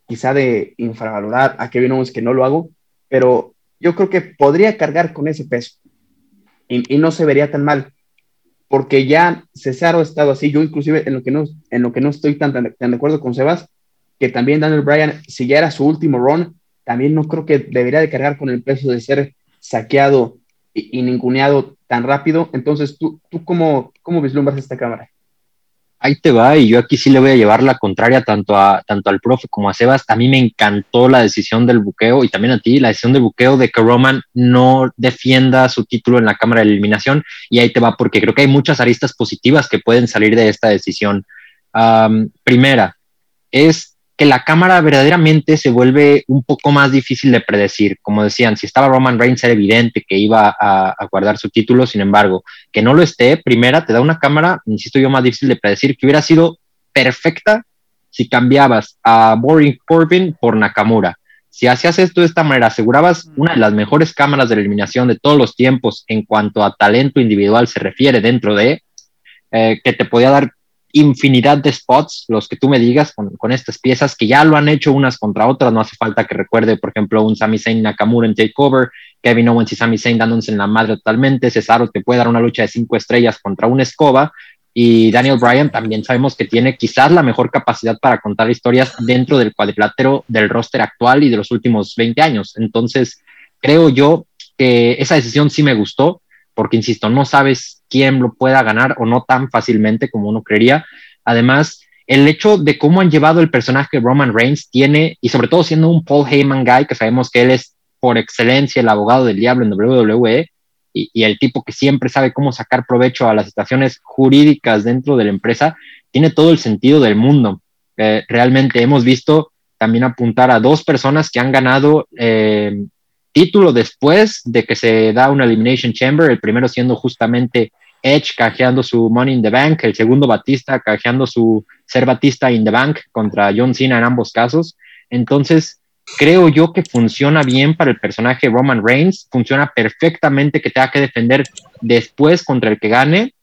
quizá de infravalorar a Kevin Owens, que no lo hago, pero yo creo que podría cargar con ese peso y, no se vería tan mal, porque ya Cesaro ha estado así, yo inclusive en lo que no, en lo que no estoy tan, tan, de acuerdo con Sebas, que también Daniel Bryan, si ya era su último run, también no creo que debería de cargar con el peso de ser saqueado y, y ninguneado tan rápido. Entonces, ¿tú, tú cómo, cómo vislumbras esta cámara? Ahí te va, y yo aquí sí le voy a llevar la contraria tanto, a, tanto al profe como a Sebas. A mí me encantó la decisión del buqueo y también a ti, la decisión del buqueo de que Roman no defienda su título en la Cámara de Eliminación. Y ahí te va, porque creo que hay muchas aristas positivas que pueden salir de esta decisión. primera, es que la cámara verdaderamente se vuelve un poco más difícil de predecir. Como decían, si estaba Roman Reigns era evidente que iba a, guardar su título, sin embargo, que no lo esté, primera, te da una cámara, insisto yo, más difícil de predecir, que hubiera sido perfecta si cambiabas a Boring Corbin por Nakamura. Si hacías esto de esta manera, asegurabas una de las mejores cámaras de eliminación de todos los tiempos en cuanto a talento individual se refiere dentro de, eh, que te podía dar infinidad de spots, los que tú me digas con, estas piezas, que ya lo han hecho unas contra otras, no hace falta que recuerde, por ejemplo, un Sami Zayn Nakamura en Takeover, Kevin Owens y Sami Zayn dándose en la madre totalmente, Cesaro te puede dar una lucha de cinco estrellas contra una escoba, y Daniel Bryan también sabemos que tiene quizás la mejor capacidad para contar historias dentro del cuadrilátero del roster actual y de los últimos 20 años. Entonces, creo yo que esa decisión sí me gustó, porque, insisto, no sabes quién lo pueda ganar o no tan fácilmente como uno creería. Además, el hecho de cómo han llevado el personaje Roman Reigns tiene, y sobre todo siendo un Paul Heyman guy, que sabemos que él es por excelencia el abogado del diablo en WWE, y, el tipo que siempre sabe cómo sacar provecho a las situaciones jurídicas dentro de la empresa, tiene todo el sentido del mundo. Eh, realmente hemos visto también apuntar a dos personas que han ganado eh, título después de que se da una Elimination Chamber, el primero siendo justamente Edge cajeando su Money in the Bank, el segundo Batista cajeando su ser Batista in the Bank contra John Cena en ambos casos. Entonces, creo yo que funciona bien para el personaje Roman Reigns, funciona perfectamente que tenga que defender después contra el que gane.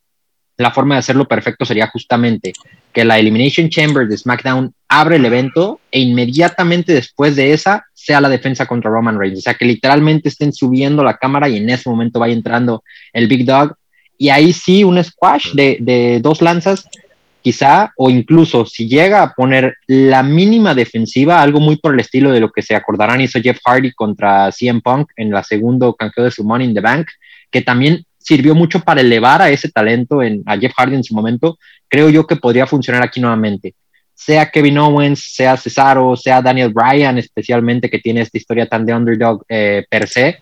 La forma de hacerlo perfecto sería justamente que la Elimination Chamber de SmackDown abre el evento e inmediatamente después de esa sea la defensa contra Roman Reigns. O sea, que literalmente estén subiendo la cámara y en ese momento vaya entrando el Big Dog. Y ahí sí, un squash de, dos lanzas, quizá, o incluso si llega a poner la mínima defensiva, algo muy por el estilo de lo que se acordarán hizo Jeff Hardy contra CM Punk en la segundo canjeo de su Money in the Bank, que también sirvió mucho para elevar a ese talento en, a Jeff Hardy en su momento, creo yo que podría funcionar aquí nuevamente. Sea Kevin Owens, sea Cesaro, sea Daniel Bryan, especialmente que tiene esta historia tan de underdog eh, per se,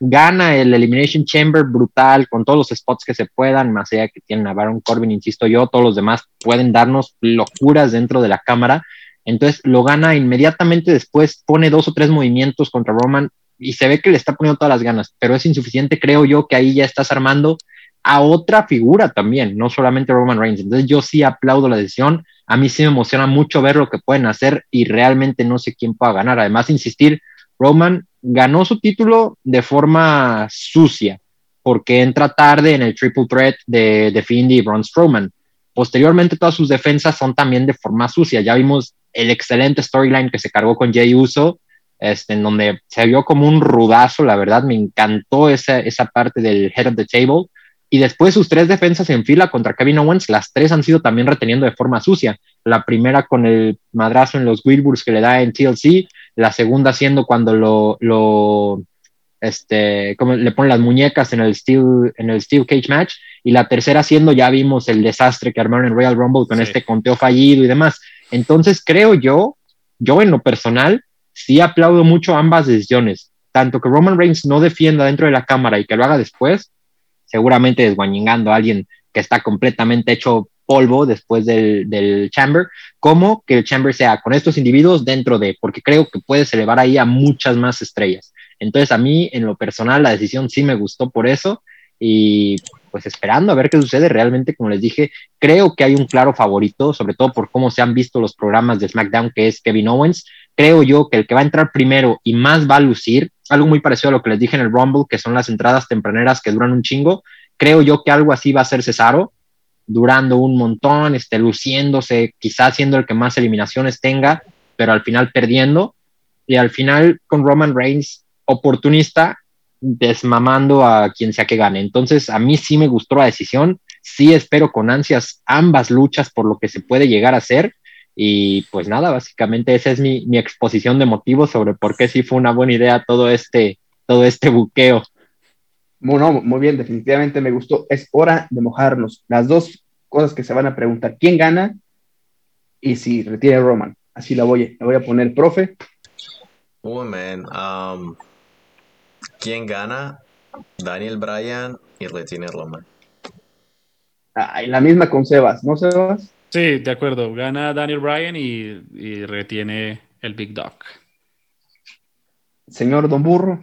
gana el Elimination Chamber brutal con todos los spots que se puedan, más allá que tienen a Baron Corbin, insisto yo, todos los demás pueden darnos locuras dentro de la cámara. Entonces lo gana inmediatamente después, pone dos o tres movimientos contra Roman y se ve que le está poniendo todas las ganas, pero es insuficiente, creo yo, que ahí ya estás armando a otra figura también, no solamente Roman Reigns. Entonces yo sí aplaudo la decisión, a mí sí me emociona mucho ver lo que pueden hacer y realmente no sé quién pueda ganar. Además, insistir, Roman ganó su título de forma sucia, porque entra tarde en el triple threat de, de Fiend y Braun Strowman. Posteriormente, todas sus defensas son también de forma sucia. Ya vimos el excelente storyline que se cargó con Jay Uso, este, en donde se vio como un rudazo, la verdad, me encantó esa, esa parte del head of the table, Y después sus tres defensas en fila contra Kevin Owens, las tres han sido también reteniendo de forma sucia. La primera con el madrazo en los Wilburs que le da en TLC, la segunda siendo cuando lo, lo este, como le ponen las muñecas en el Steel, en el Steel Cage Match, y la tercera siendo, ya vimos el desastre que armaron en Royal Rumble con este conteo fallido y demás. Entonces creo yo, yo en lo personal, sí aplaudo mucho ambas decisiones, tanto que Roman Reigns no defienda dentro de la cámara y que lo haga después, seguramente desguañingando a alguien que está completamente hecho polvo después del, del, chamber, como que el chamber sea con estos individuos dentro de, porque creo que puedes elevar ahí a muchas más estrellas. Entonces a mí en lo personal la decisión sí me gustó por eso y pues esperando a ver qué sucede. Realmente, como les dije, creo que hay un claro favorito, sobre todo por cómo se han visto los programas de SmackDown, que es Kevin Owens. Creo yo que el que va a entrar primero y más va a lucir, algo muy parecido a lo que les dije en el Rumble, que son las entradas tempraneras que duran un chingo. Creo yo que algo así va a ser Cesaro, durando un montón, este, luciéndose, quizás siendo el que más eliminaciones tenga, pero al final perdiendo. Y al final con Roman Reigns oportunista, desmamando a quien sea que gane. Entonces, a mí sí me gustó la decisión, sí espero con ansias ambas luchas por lo que se puede llegar a hacer. Y pues nada, básicamente esa es mi, mi exposición de motivos sobre por qué sí fue una buena idea todo este, todo este buqueo. Bueno, muy bien, definitivamente me gustó. Es hora de mojarnos. Las dos cosas que se van a preguntar, ¿quién gana? Y si retiene Roman. Así la voy, la voy a poner, profe. Oh, man. Um, ¿Quién gana? Daniel Bryan y retiene Roman. Ah, la misma con Sebas, ¿no, Sebas? Sí, de acuerdo. Gana Daniel Bryan y, y retiene el Big Dog. Señor Don Burro.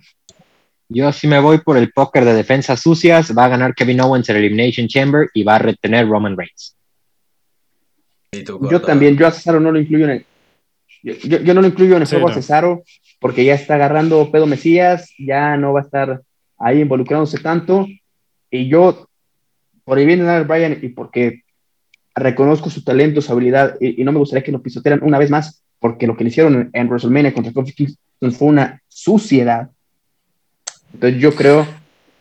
Yo sí me voy por el póker de defensas sucias. Va a ganar Kevin Owens el Elimination Chamber y va a retener Roman Reigns. yo también, yo a Cesaro no lo incluyo en el. Yo, yo, no lo incluyo en el sí, juego no. a Cesaro porque ya está agarrando pedo Mesías, ya no va a estar ahí involucrándose tanto. Y yo, por ahí viene Daniel Bryan y porque reconozco su talento, su habilidad, y, y, no me gustaría que lo pisotearan una vez más, porque lo que le hicieron en, en WrestleMania contra Kofi Kingston fue una suciedad. Entonces yo creo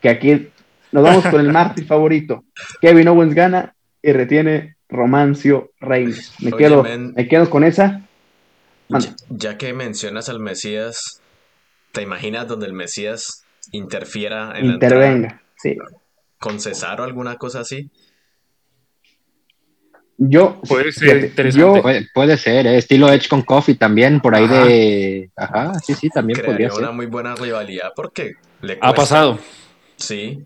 que aquí nos vamos con el mártir favorito. Kevin Owens gana y retiene Romancio Reigns. Me, Oye, quedo, me quedo con esa. Ya, ya, que mencionas al Mesías, ¿te imaginas donde el Mesías interfiera en Intervenga, la sí. ¿Con Cesaro alguna cosa así? Yo, puede ser fíjate, yo, puede, puede, ser, ¿eh? estilo Edge con Coffee también, por ahí Ajá. de. Ajá, sí, sí, también Crearía podría una ser. muy buena rivalidad porque le Ha pasado. Sí.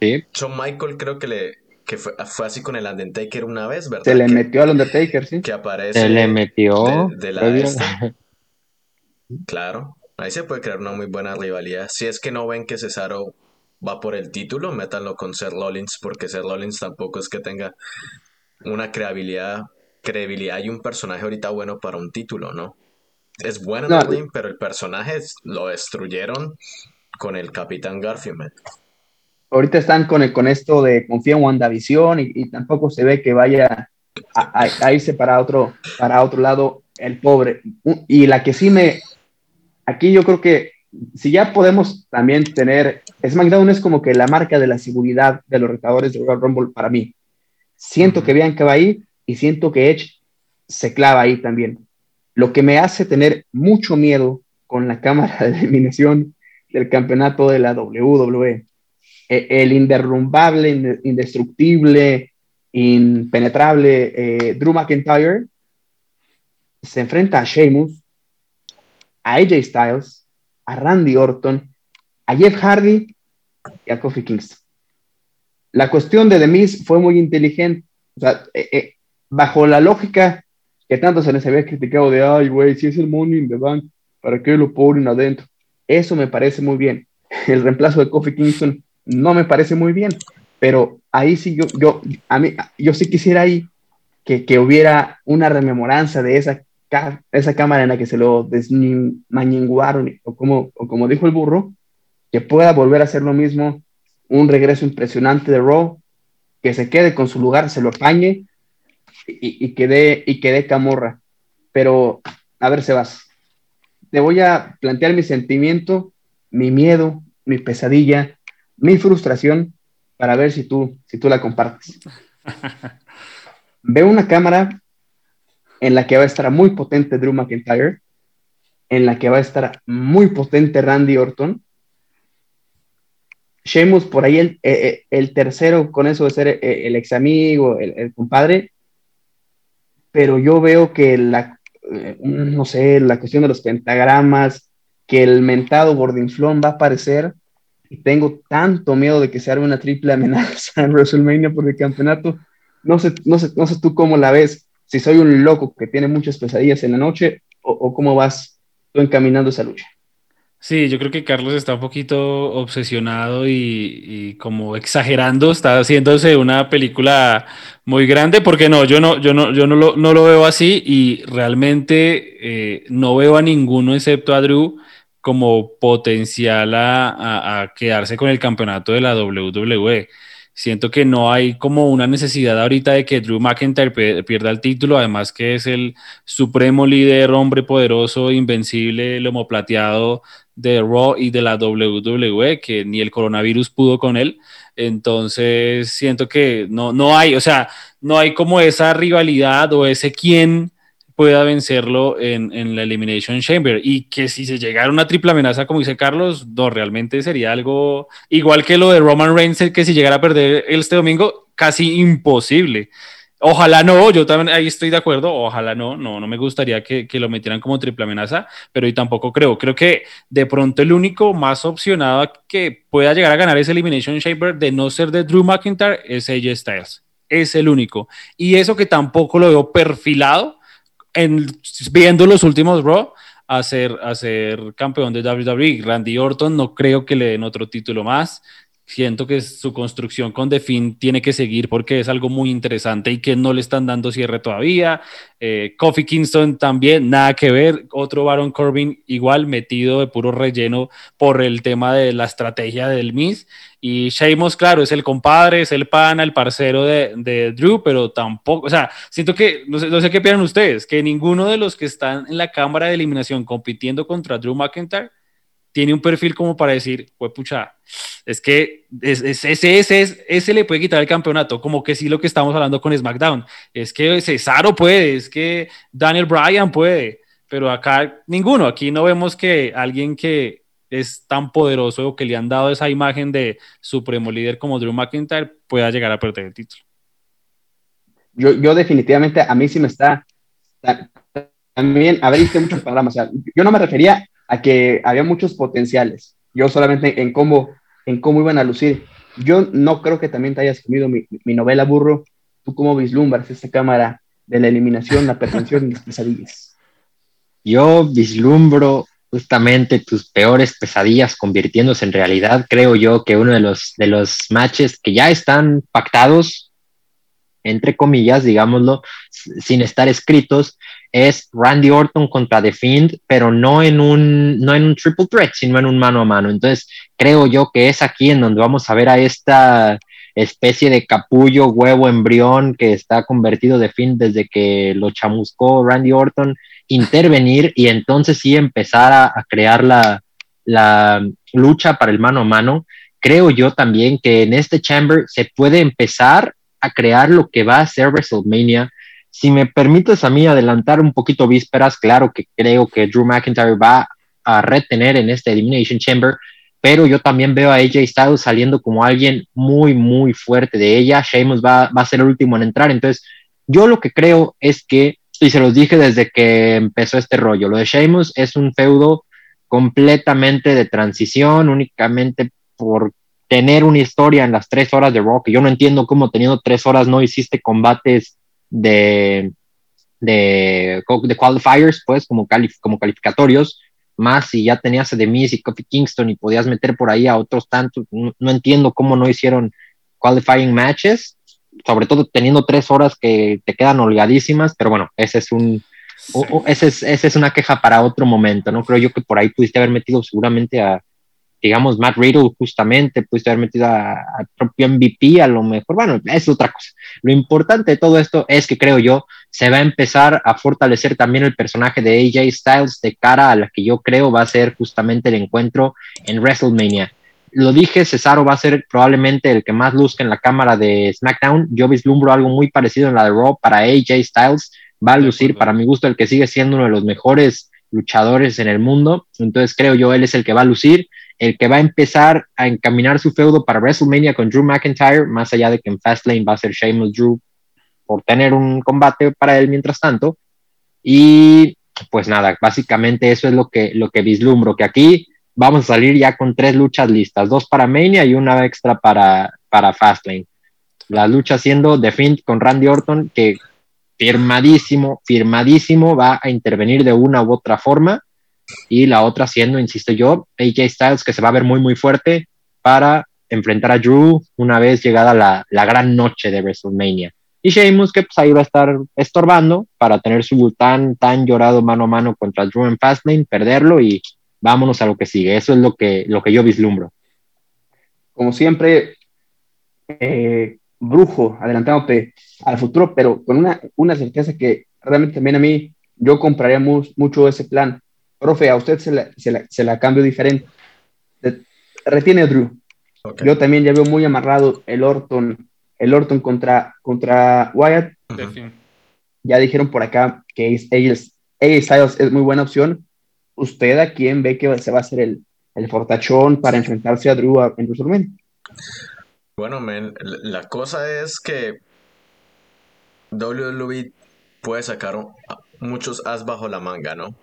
Sí. Shawn Michael creo que le que fue, fue así con el Undertaker una vez, ¿verdad? Se le que, metió al Undertaker, sí. que aparece Se le metió. de, de la este. Claro, ahí se puede crear una muy buena rivalidad. Si es que no ven que Cesaro va por el título, métanlo con Seth Rollins, porque Seth Rollins tampoco es que tenga una credibilidad, credibilidad y un personaje ahorita bueno para un título, ¿no? Es bueno en No. ring, pero el personaje lo destruyeron con el Capitán Garfield. Ahorita están con, el, con esto de confía en WandaVision y, y tampoco se ve que vaya a, a- a irse para otro, para otro lado el pobre. Y la que sí me... Aquí yo creo que si ya podemos también tener... SmackDown es como que la marca de la seguridad de los retadores de Royal Rumble para mí. Siento que Bianca va ahí y siento que Edge se clava ahí también. Lo que me hace tener mucho miedo con la cámara de eliminación del campeonato de la WWE. Eh, El inderrumbable, inde- indestructible, impenetrable eh, Drew McIntyre se enfrenta a Sheamus, a AJ Styles, a Randy Orton, a Jeff Hardy y a Kofi Kingston. La cuestión de The Miz fue muy inteligente. O sea, eh, eh, bajo la lógica que tanto se les había criticado de, ay, güey, si es el Money in the Bank, ¿para qué lo ponen adentro? Eso me parece muy bien. El reemplazo de Kofi Kingston no me parece muy bien, pero ahí sí yo, yo, a mí, yo sí quisiera ahí que, que hubiera una rememoranza de esa, esa cámara en la que se lo desmañinguaron, o como, o como dijo el burro, que pueda volver a hacer lo mismo, un regreso impresionante de Raw, que se quede con su lugar, se lo apañe y, y que dé y que dé camorra. Pero, a ver, Sebas, te voy a plantear mi sentimiento, mi miedo, mi pesadilla, mi frustración para ver si tú, si tú la compartes. Veo una cámara en la que va a estar muy potente Drew McIntyre, en la que va a estar muy potente Randy Orton. Sheamus por ahí el, eh, eh, tercero con eso de ser eh, el ex amigo, el, compadre, pero yo veo que la, no sé, la cuestión de los pentagramas, que el mentado Gordinflón va a aparecer y tengo tanto miedo de que se arme una triple amenaza en WrestleMania por el campeonato. No sé, no sé, no sé tú cómo la ves, si soy un loco que tiene muchas pesadillas en la noche o, cómo vas tú encaminando esa lucha. Sí, yo creo que Carlos está un poquito obsesionado y, como exagerando, está haciéndose una película muy grande, porque no, yo no, yo no, yo no lo, no lo veo así y realmente eh, no veo a ninguno excepto a Drew como potencial a, quedarse con el campeonato de la WWE. Siento que no hay como una necesidad ahorita de que Drew McIntyre pierda el título, además que es el supremo líder, hombre poderoso, invencible, lomo plateado de Raw y de la WWE, que ni el coronavirus pudo con él. Entonces siento que no, no hay, o sea, no hay como esa rivalidad o ese quién pueda vencerlo en, la Elimination Chamber. Y que si se llegara una triple amenaza, como dice Carlos, no, realmente sería algo igual que lo de Roman Reigns, que si llegara a perder este domingo, casi imposible. Ojalá no, yo también ahí estoy de acuerdo, ojalá no, no, no me gustaría que, que, lo metieran como triple amenaza, pero y tampoco creo, creo que de pronto el único más opcionado que pueda llegar a ganar ese Elimination Chamber de no ser de Drew McIntyre es AJ Styles, es el único. Y eso que tampoco lo veo perfilado, viendo los últimos Raw, a ser, a ser campeón de WWE. Randy Orton no creo que le den otro título más. Siento que su construcción con The Finn tiene que seguir porque es algo muy interesante y que no le están dando cierre todavía. Eh, Kofi Kingston también, nada que ver. Otro Baron Corbin igual metido de puro relleno por el tema de la estrategia del Miz. Y Sheamus, claro, es el compadre, es el pana, el parcero de, Drew, pero tampoco, o sea, siento que, no sé, no sé qué piensan ustedes, que ninguno de los que están en la cámara de eliminación compitiendo contra Drew McIntyre tiene un perfil como para decir, pues pucha, es que ese, ese, ese, le puede quitar el campeonato, como que sí lo que estamos hablando con SmackDown, es que Cesaro puede, es que Daniel Bryan puede, pero acá ninguno, aquí no vemos que alguien que es tan poderoso o que le han dado esa imagen de supremo líder como Drew McIntyre pueda llegar a perder el título. Yo, yo definitivamente, a mí sí me está, también, a ver, hice muchos programas, o sea, yo no me refería a que había muchos potenciales, yo solamente en cómo, en cómo iban a lucir. Yo no creo que también te hayas comido mi, mi novela burro, tú cómo vislumbras esta cámara de la eliminación, la pretensión y las pesadillas. Yo vislumbro justamente tus peores pesadillas convirtiéndose en realidad, creo yo que uno de los, de los matches que ya están pactados, entre comillas, digámoslo, sin estar escritos, es Randy Orton contra The Fiend, pero no en un, no en un triple threat, sino en un mano a mano. Entonces, creo yo que es aquí en donde vamos a ver a esta especie de capullo, huevo, embrión que está convertido de Fiend desde que lo chamuscó Randy Orton intervenir y entonces sí empezar a, crear la, lucha para el mano a mano. Creo yo también que en este chamber se puede empezar a crear lo que va a ser WrestleMania. Si me permites a mí adelantar un poquito vísperas, claro que creo que Drew McIntyre va a retener en este Elimination Chamber, pero yo también veo a AJ Styles saliendo como alguien muy, muy fuerte de ella. Sheamus va, va a ser el último en entrar. Entonces, yo lo que creo es que y se los dije desde que empezó este rollo, lo de Sheamus es un feudo completamente de transición, únicamente por tener una historia en las tres horas de Rock. Yo no entiendo cómo teniendo tres horas no hiciste combates de, de, de qualifiers, pues, como, como calificatorios, más si ya tenías a The Miz y Kofi Kingston y podías meter por ahí a otros tantos. no entiendo cómo no hicieron qualifying matches sobre todo teniendo tres horas que te quedan holgadísimas, pero bueno, ese es un, ese es, esa es una queja para otro momento, ¿no? Creo yo que por ahí pudiste haber metido seguramente a, digamos, Matt Riddle justamente, pudiste haber metido al propio MVP a lo mejor, bueno, es otra cosa. Lo importante de todo esto es que creo yo, se va a empezar a fortalecer también el personaje de AJ Styles de cara a la que yo creo va a ser justamente el encuentro en WrestleMania. lo dije, Cesaro va a ser probablemente el que más luzca en la cámara de SmackDown. Yo vislumbro algo muy parecido en la de Raw para AJ Styles. Va a lucir, para mi gusto, el que sigue siendo uno de los mejores luchadores en el mundo. Entonces creo yo, él es el que va a lucir, el que va a empezar a encaminar su feudo para WrestleMania con Drew McIntyre, más allá de que en Fastlane va a ser Sheamus Drew por tener un combate para él mientras tanto. Y pues nada, básicamente eso es lo que, lo que vislumbro, que aquí vamos a salir ya con tres luchas listas, dos para Mania y una extra para, para Fastlane. La lucha siendo The Fiend con Randy Orton, que firmadísimo, firmadísimo va a intervenir de una u otra forma. Y la otra siendo, insisto yo, AJ Styles, que se va a ver muy, muy fuerte para enfrentar a Drew una vez llegada la, la gran noche de WrestleMania. Y Sheamus, que pues ahí va a estar estorbando para tener su tan, tan llorado mano a mano contra Drew en Fastlane, perderlo y vámonos a lo que sigue. Eso es lo que, lo que yo vislumbro. Como siempre, eh, brujo, adelantándote al futuro, pero con una, una certeza que realmente también a mí, yo compraría mucho ese plan. Profe, a usted se la, se la, se la cambio diferente. retiene a Drew. Yo también ya veo muy amarrado el Orton el Orton contra, contra Wyatt. Ya dijeron por acá que AJ Styles es muy buena opción. ¿Usted a quién ve que se va a hacer el, el fortachón para enfrentarse a Drew en WrestleMania? Bueno, la cosa es que WWE puede sacar muchos as bajo la manga, ¿no?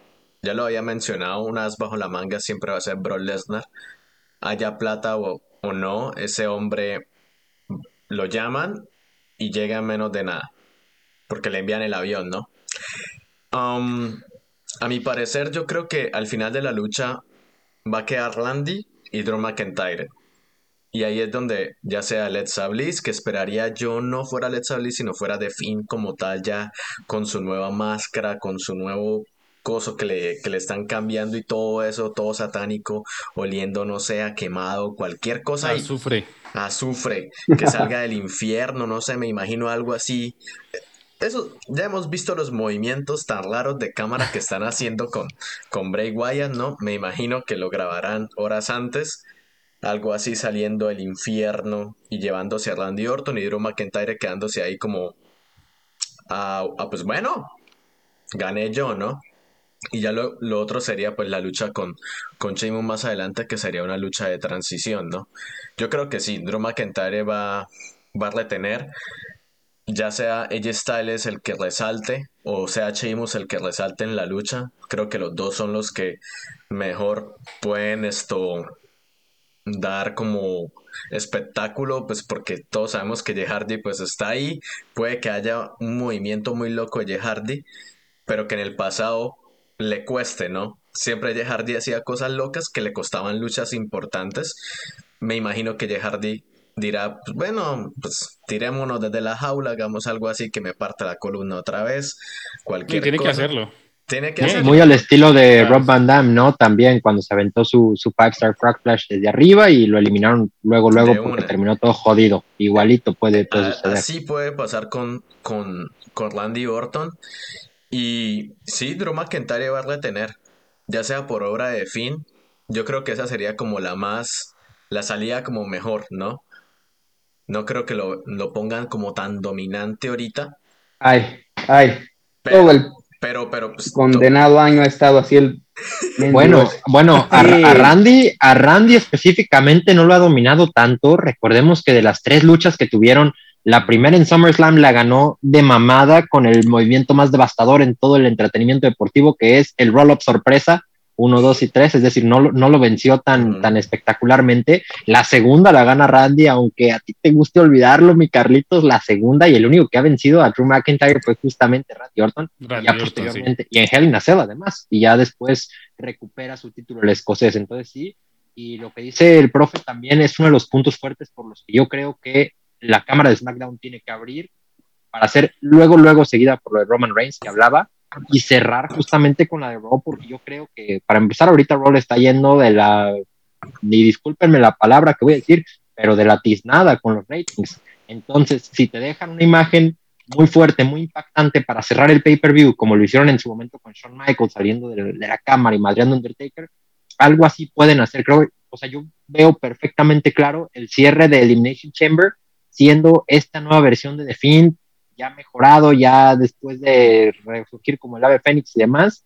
Ya lo había mencionado, un as bajo la manga siempre va a ser Brock Lesnar. Haya plata o, o no, ese hombre lo llaman y llega en menos de nada. Porque le envían el avión, ¿no? Um, a mi parecer, yo creo que al final de la lucha va a quedar Randy y Drew McIntyre. Y ahí es donde ya sea Led Bliss, que esperaría yo no fuera Led Bliss, sino fuera de fin como tal, ya con su nueva máscara, con su nuevo coso que le, que le están cambiando y todo eso, todo satánico, oliendo, no sé, a quemado, cualquier cosa. Azufre. Azufre, que salga del infierno, no sé, me imagino algo así. Eso, ya hemos visto los movimientos tan raros de cámara que están haciendo con, con Bray Wyatt, ¿no? Me imagino que lo grabarán horas antes. Algo así saliendo del infierno y llevándose a Randy Orton y Drew McIntyre quedándose ahí como. Ah, ah pues bueno, gané yo, ¿no? Y ya lo, otro sería pues la lucha con, con Sheamus más adelante, que sería una lucha de transición, ¿no? Yo creo que sí, Drew McIntyre va, va a retener, ya sea AJ Styles el que resalte, o sea Sheamus el que resalte en la lucha. Creo que los dos son los que mejor pueden esto dar como espectáculo, pues porque todos sabemos que J. Hardy pues está ahí, puede que haya un movimiento muy loco de J. Hardy, pero que en el pasado le cueste, ¿no? Siempre Jeff Hardy hacía cosas locas que le costaban luchas importantes. Me imagino que Jeff Hardy dirá, pues bueno, pues tirémonos desde la jaula, hagamos algo así que me parta la columna otra vez. Cualquier tiene que hacerlo. Tiene que hacerlo. Muy al estilo de Rob Van Damme, ¿no? También cuando se aventó su, su Five Star Frog Flash desde arriba y lo eliminaron luego, luego porque terminó todo jodido. Igualito puede, puede suceder. Así puede pasar con, con, con Randy Orton. Y sí, Drew McIntyre va a retener, ya sea por obra de fin. Yo creo que esa sería como la más, la salida como mejor, ¿no? No creo que lo, pongan como tan dominante ahorita. Ay, ay. Pero, todo el pero, pero pues, condenado año ha estado así el. Bueno, bueno, a, Randy, a Randy específicamente no lo ha dominado tanto. Recordemos que de las tres luchas que tuvieron la primera en SummerSlam la ganó de mamada con el movimiento más devastador en todo el entretenimiento deportivo, que es el roll-up sorpresa, 1, 2 y 3, es decir, no, no lo venció tan, tan espectacularmente. La segunda la gana Randy, aunque a ti te guste olvidarlo, mi Carlitos, la segunda y el único que ha vencido a Drew McIntyre fue justamente Randy Orton, y, en Hell in a Cell además, y ya después recupera su título el escocés, entonces sí. Y lo que dice el profe también es uno de los puntos fuertes por los que yo creo que la cámara de SmackDown tiene que abrir para ser luego, luego seguida por lo de Roman Reigns que hablaba y cerrar justamente con la de Raw, porque yo creo que para empezar ahorita Raw está yendo de la, ni discúlpenme la palabra que voy a decir, pero de la tiznada con los ratings. Entonces, si te dejan una imagen muy fuerte, muy impactante para cerrar el pay-per-view, como lo hicieron en su momento con Shawn Michaels saliendo de, la cámara y madreando Undertaker, algo así pueden hacer. Creo, o sea, yo veo perfectamente claro el cierre de Elimination Chamber siendo esta nueva versión de The Fiend ya mejorado, ya después de resurgir como el ave fénix y demás,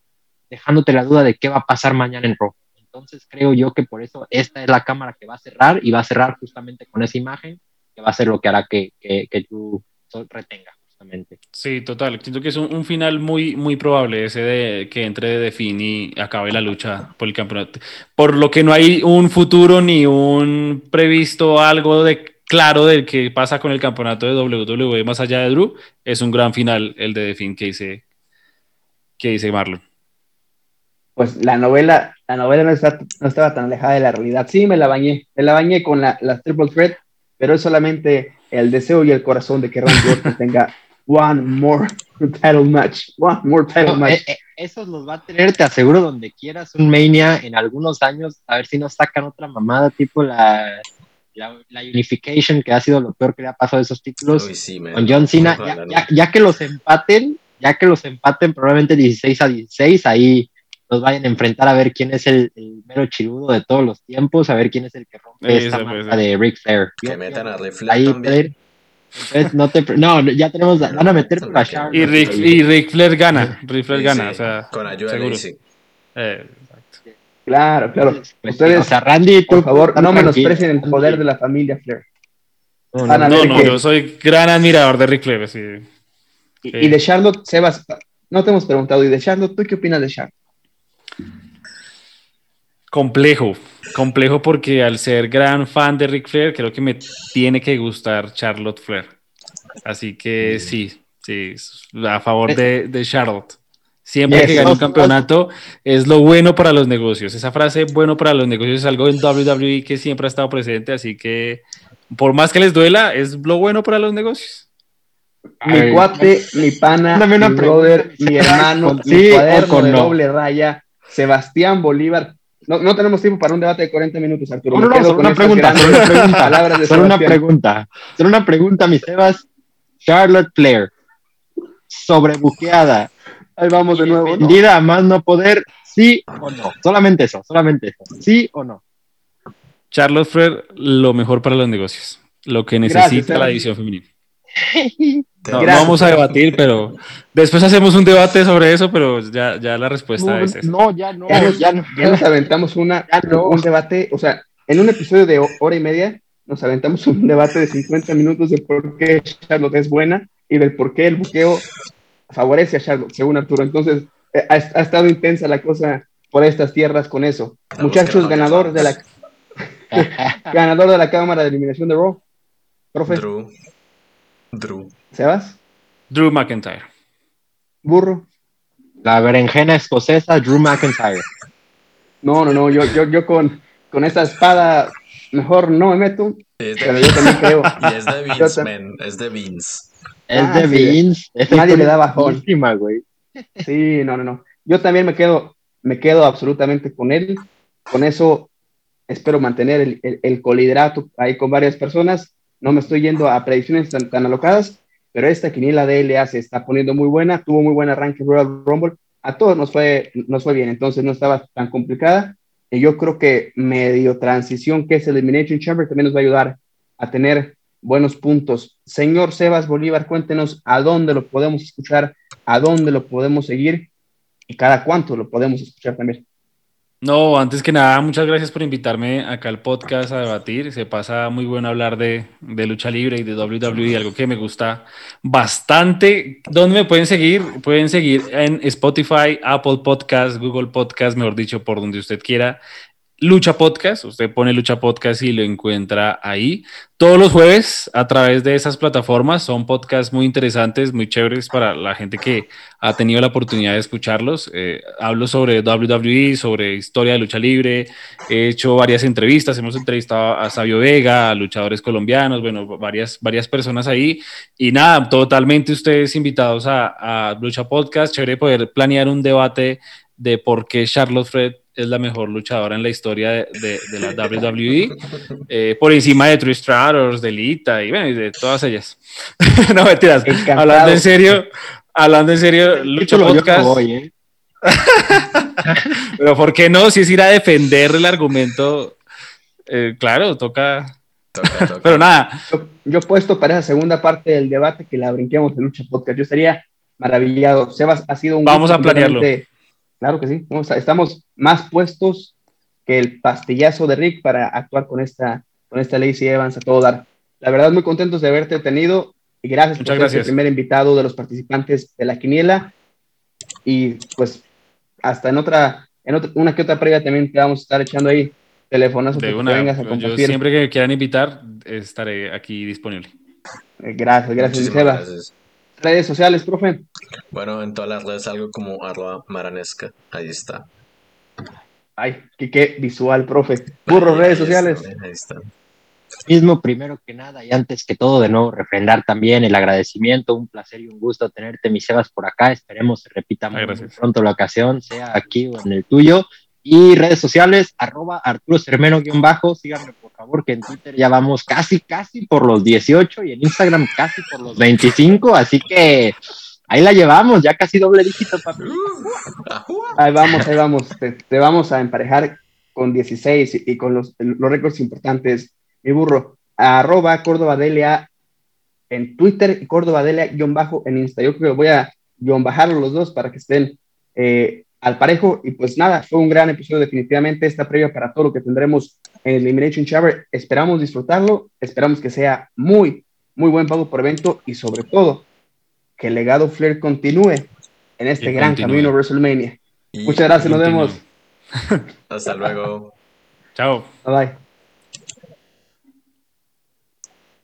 dejándote la duda de qué va a pasar mañana en Raw. Entonces creo yo que por eso esta es la cámara que va a cerrar y va a cerrar justamente con esa imagen, que va a ser lo que hará que, que, que tú retenga. Justamente. Sí, total. Siento que es un, un, final muy, muy probable ese de que entre de Defin y acabe la lucha por el campeonato. Por lo que no hay un futuro ni un previsto algo de claro del que pasa con el campeonato de WWE más allá de Drew, es un gran final el de Defin que dice, que dice Marlon. Pues la novela, la novela no, está, no, estaba tan alejada de la realidad. Sí, me la bañé, me la bañé con la, la Triple Threat, pero es solamente el deseo y el corazón de que Randy Orton tenga one more title match, one more title no, match. Eh, eh, esos los va a tener, te aseguro, donde quieras, un Mania en algunos años, a ver si nos sacan otra mamada, tipo la, la, la, Unification, que ha sido lo peor que le ha pasado a esos títulos, Uy, sí, con John Cena, ya, ya, ya, que los empaten, ya que los empaten probablemente 16 a 16, ahí nos vayan a enfrentar a ver quién es el, el mero chirudo de todos los tiempos, a ver quién es el que rompe Esa esta puede marca de Ric Flair. Que Yo- metan a Ric ahí. Entonces, no te, no, ya tenemos, van a meter Charlotte. Y Rick, y Ric Flair gana, Ric Flair Sí, gana, sí, o sea, con ayuda seguro. de Lacey. Eh, Claro, claro. Pues, sí, o sea, Randy, por favor, no menosprecien el poder de la familia Flair. No, no, no, ver no, que- yo soy gran admirador de Ric Flair, sí. Y, Sí. y de Charlotte, Sebas, no te hemos preguntado, ¿y de Charlotte, tú qué opinas de Charlotte? Complejo, complejo porque al ser gran fan de Ric Flair, creo que me tiene que gustar Charlotte Flair. Así que sí, sí, a favor de, de Charlotte. Siempre que gane un campeonato es lo bueno para los negocios. Esa frase bueno para los negocios es algo en WWE que siempre ha estado presente, así que por más que les duela, es lo bueno para los negocios. Mi Ay, cuate, mi pana, mi pregunta, brother, mi mi hermano, con mi sí o cuaderno con de no. doble raya, Sebastián Bolívar. No, no tenemos tiempo para un debate de 40 minutos, Arturo. No, no, solo una pregunta, solo una pregunta. palabras de Solo una pregunta, solo una pregunta, mi Sebas. Charlotte Flair, sobrebuqueada, Ahí vamos de nuevo. ¿no? vendida a más no poder, sí o no. Solamente eso, solamente eso. Sí o no. Charlotte Flair, lo mejor para los negocios, lo que Gracias, necesita la división femenina. No, vamos a debatir, pero después hacemos un debate sobre eso, pero ya, ya la respuesta No, es esa. no, ya no, Ya nos- ya no. Ya nos aventamos una, Ya no. un debate, o sea, en un episodio de hora y media, nos aventamos un debate de 50 minutos de por qué Charlotte es buena y del por qué el buqueo favorece a Charlotte, según Arturo. Entonces, eh, ha, ha estado intensa la cosa por estas tierras con eso. Estamos Muchachos, ganador de la ganador de la cámara de eliminación de Raw. Profe, Drew. Drew. Sebas, Drew McIntyre. burro. La berenjena escocesa, Drew McIntyre. No, no, no, yo, yo, yo con, con esta espada mejor no me meto, Es pero yo también creo. y es de Vince, man. Es de Vince. Es Ah, de sí. Vince. Esa Nadie le da bajón. buenísima, güey. Sí, no, no, no. Yo también me quedo, me quedo absolutamente con él. Con eso espero mantener el, el, el coliderato ahí con varias personas. No me estoy yendo a predicciones tan, tan alocadas, pero esta quiniela de LA se está poniendo muy buena. Tuvo muy buen arranque Royal Rumble. A todos nos fue, nos fue bien, entonces no estaba tan complicada. Y yo creo que medio transición, que es el Elimination Chamber, también nos va a ayudar a tener buenos puntos. Señor Sebas Bolívar, cuéntenos a dónde lo podemos escuchar, a dónde lo podemos seguir y cada cuánto lo podemos escuchar también. No, antes que nada, muchas gracias por invitarme acá al podcast a debatir. Se pasa muy bueno hablar de, de lucha libre y de WWE, algo que me gusta bastante. ¿Dónde me pueden seguir? Pueden seguir en Spotify, Apple Podcast, Google Podcast, mejor dicho, por donde usted quiera. Lucha Podcast, usted pone Lucha Podcast y lo encuentra ahí. Todos los jueves a través de esas plataformas son podcasts muy interesantes, muy chéveres para la gente que ha tenido la oportunidad de escucharlos. Eh, hablo sobre WWE, sobre historia de lucha libre, he hecho varias entrevistas, hemos entrevistado a Sabio Vega, a luchadores colombianos, bueno, varias, varias personas ahí. Y nada, totalmente ustedes invitados a, a Lucha Podcast, chévere poder planear un debate de por qué Charlotte Fred es la mejor luchadora en la historia de, de, de la WWE, eh, por encima de Trish Stratus, de Lita y bueno, y de todas ellas. no mentiras, Encantado. hablando en serio, hablando en serio, Lucha Podcast. voy, ¿eh? Pero ¿por qué no? Si es ir a defender el argumento Eh, claro, toca. Toca, toca. Pero nada, Yo, yo puesto para esa segunda parte del debate que la brinquemos de Lucha Podcast. Yo estaría maravillado. Sebas, ha sido un Vamos gusto a planearlo. completamente- Claro que sí. Estamos más puestos que el pastillazo de Rick para actuar con esta, con esta Lacey Evans a todo dar. La verdad, muy contentos de haberte tenido y gracias Muchas por ser el gracias. primer invitado de los participantes de la quiniela. Y pues hasta en otra, en otra, una que otra previa también te vamos a estar echando ahí teléfonos de para que una, vengas a yo compartir. siempre que quieran invitar, estaré aquí disponible. Eh, Gracias, gracias, Muchísimas Sebas. gracias. Redes sociales, profe. Bueno, en todas las redes algo como arroba maranesca. Ahí está. Ay, qué, qué visual, profe. Burro, Ahí- redes ahí sociales. está, ahí está. Mismo, primero que nada, y antes que todo, de nuevo, refrendar también el agradecimiento, un placer y un gusto tenerte, mi Sebas, por acá. Esperemos se repita muy, Ay, muy pronto la ocasión, sea aquí o en el tuyo. Y redes sociales, arroba Arturo Cermeno guion bajo, síganme por favor, que en Twitter ya vamos casi, casi por los 18 y en Instagram casi por los 25, así que ahí la llevamos, ya casi doble dígito, papi. Ahí vamos, ahí vamos. Te, vamos a emparejar con 16 y, con los, los récords importantes. Mi burro, arroba Córdoba Delia en Twitter y Córdoba Delia guion bajo en Insta. Yo creo que voy a guion bajarlo los dos para que estén eh, al parejo. Y pues nada, fue un gran episodio definitivamente. Esta previa para todo lo que tendremos en el Elimination Chamber. Esperamos disfrutarlo. Esperamos que sea muy, muy buen pago por evento y sobre todo que el legado Flair continúe en este Que gran continúe. camino a WrestleMania. Y Muchas gracias, nos Continúe. vemos. hasta luego. Chao. Bye bye.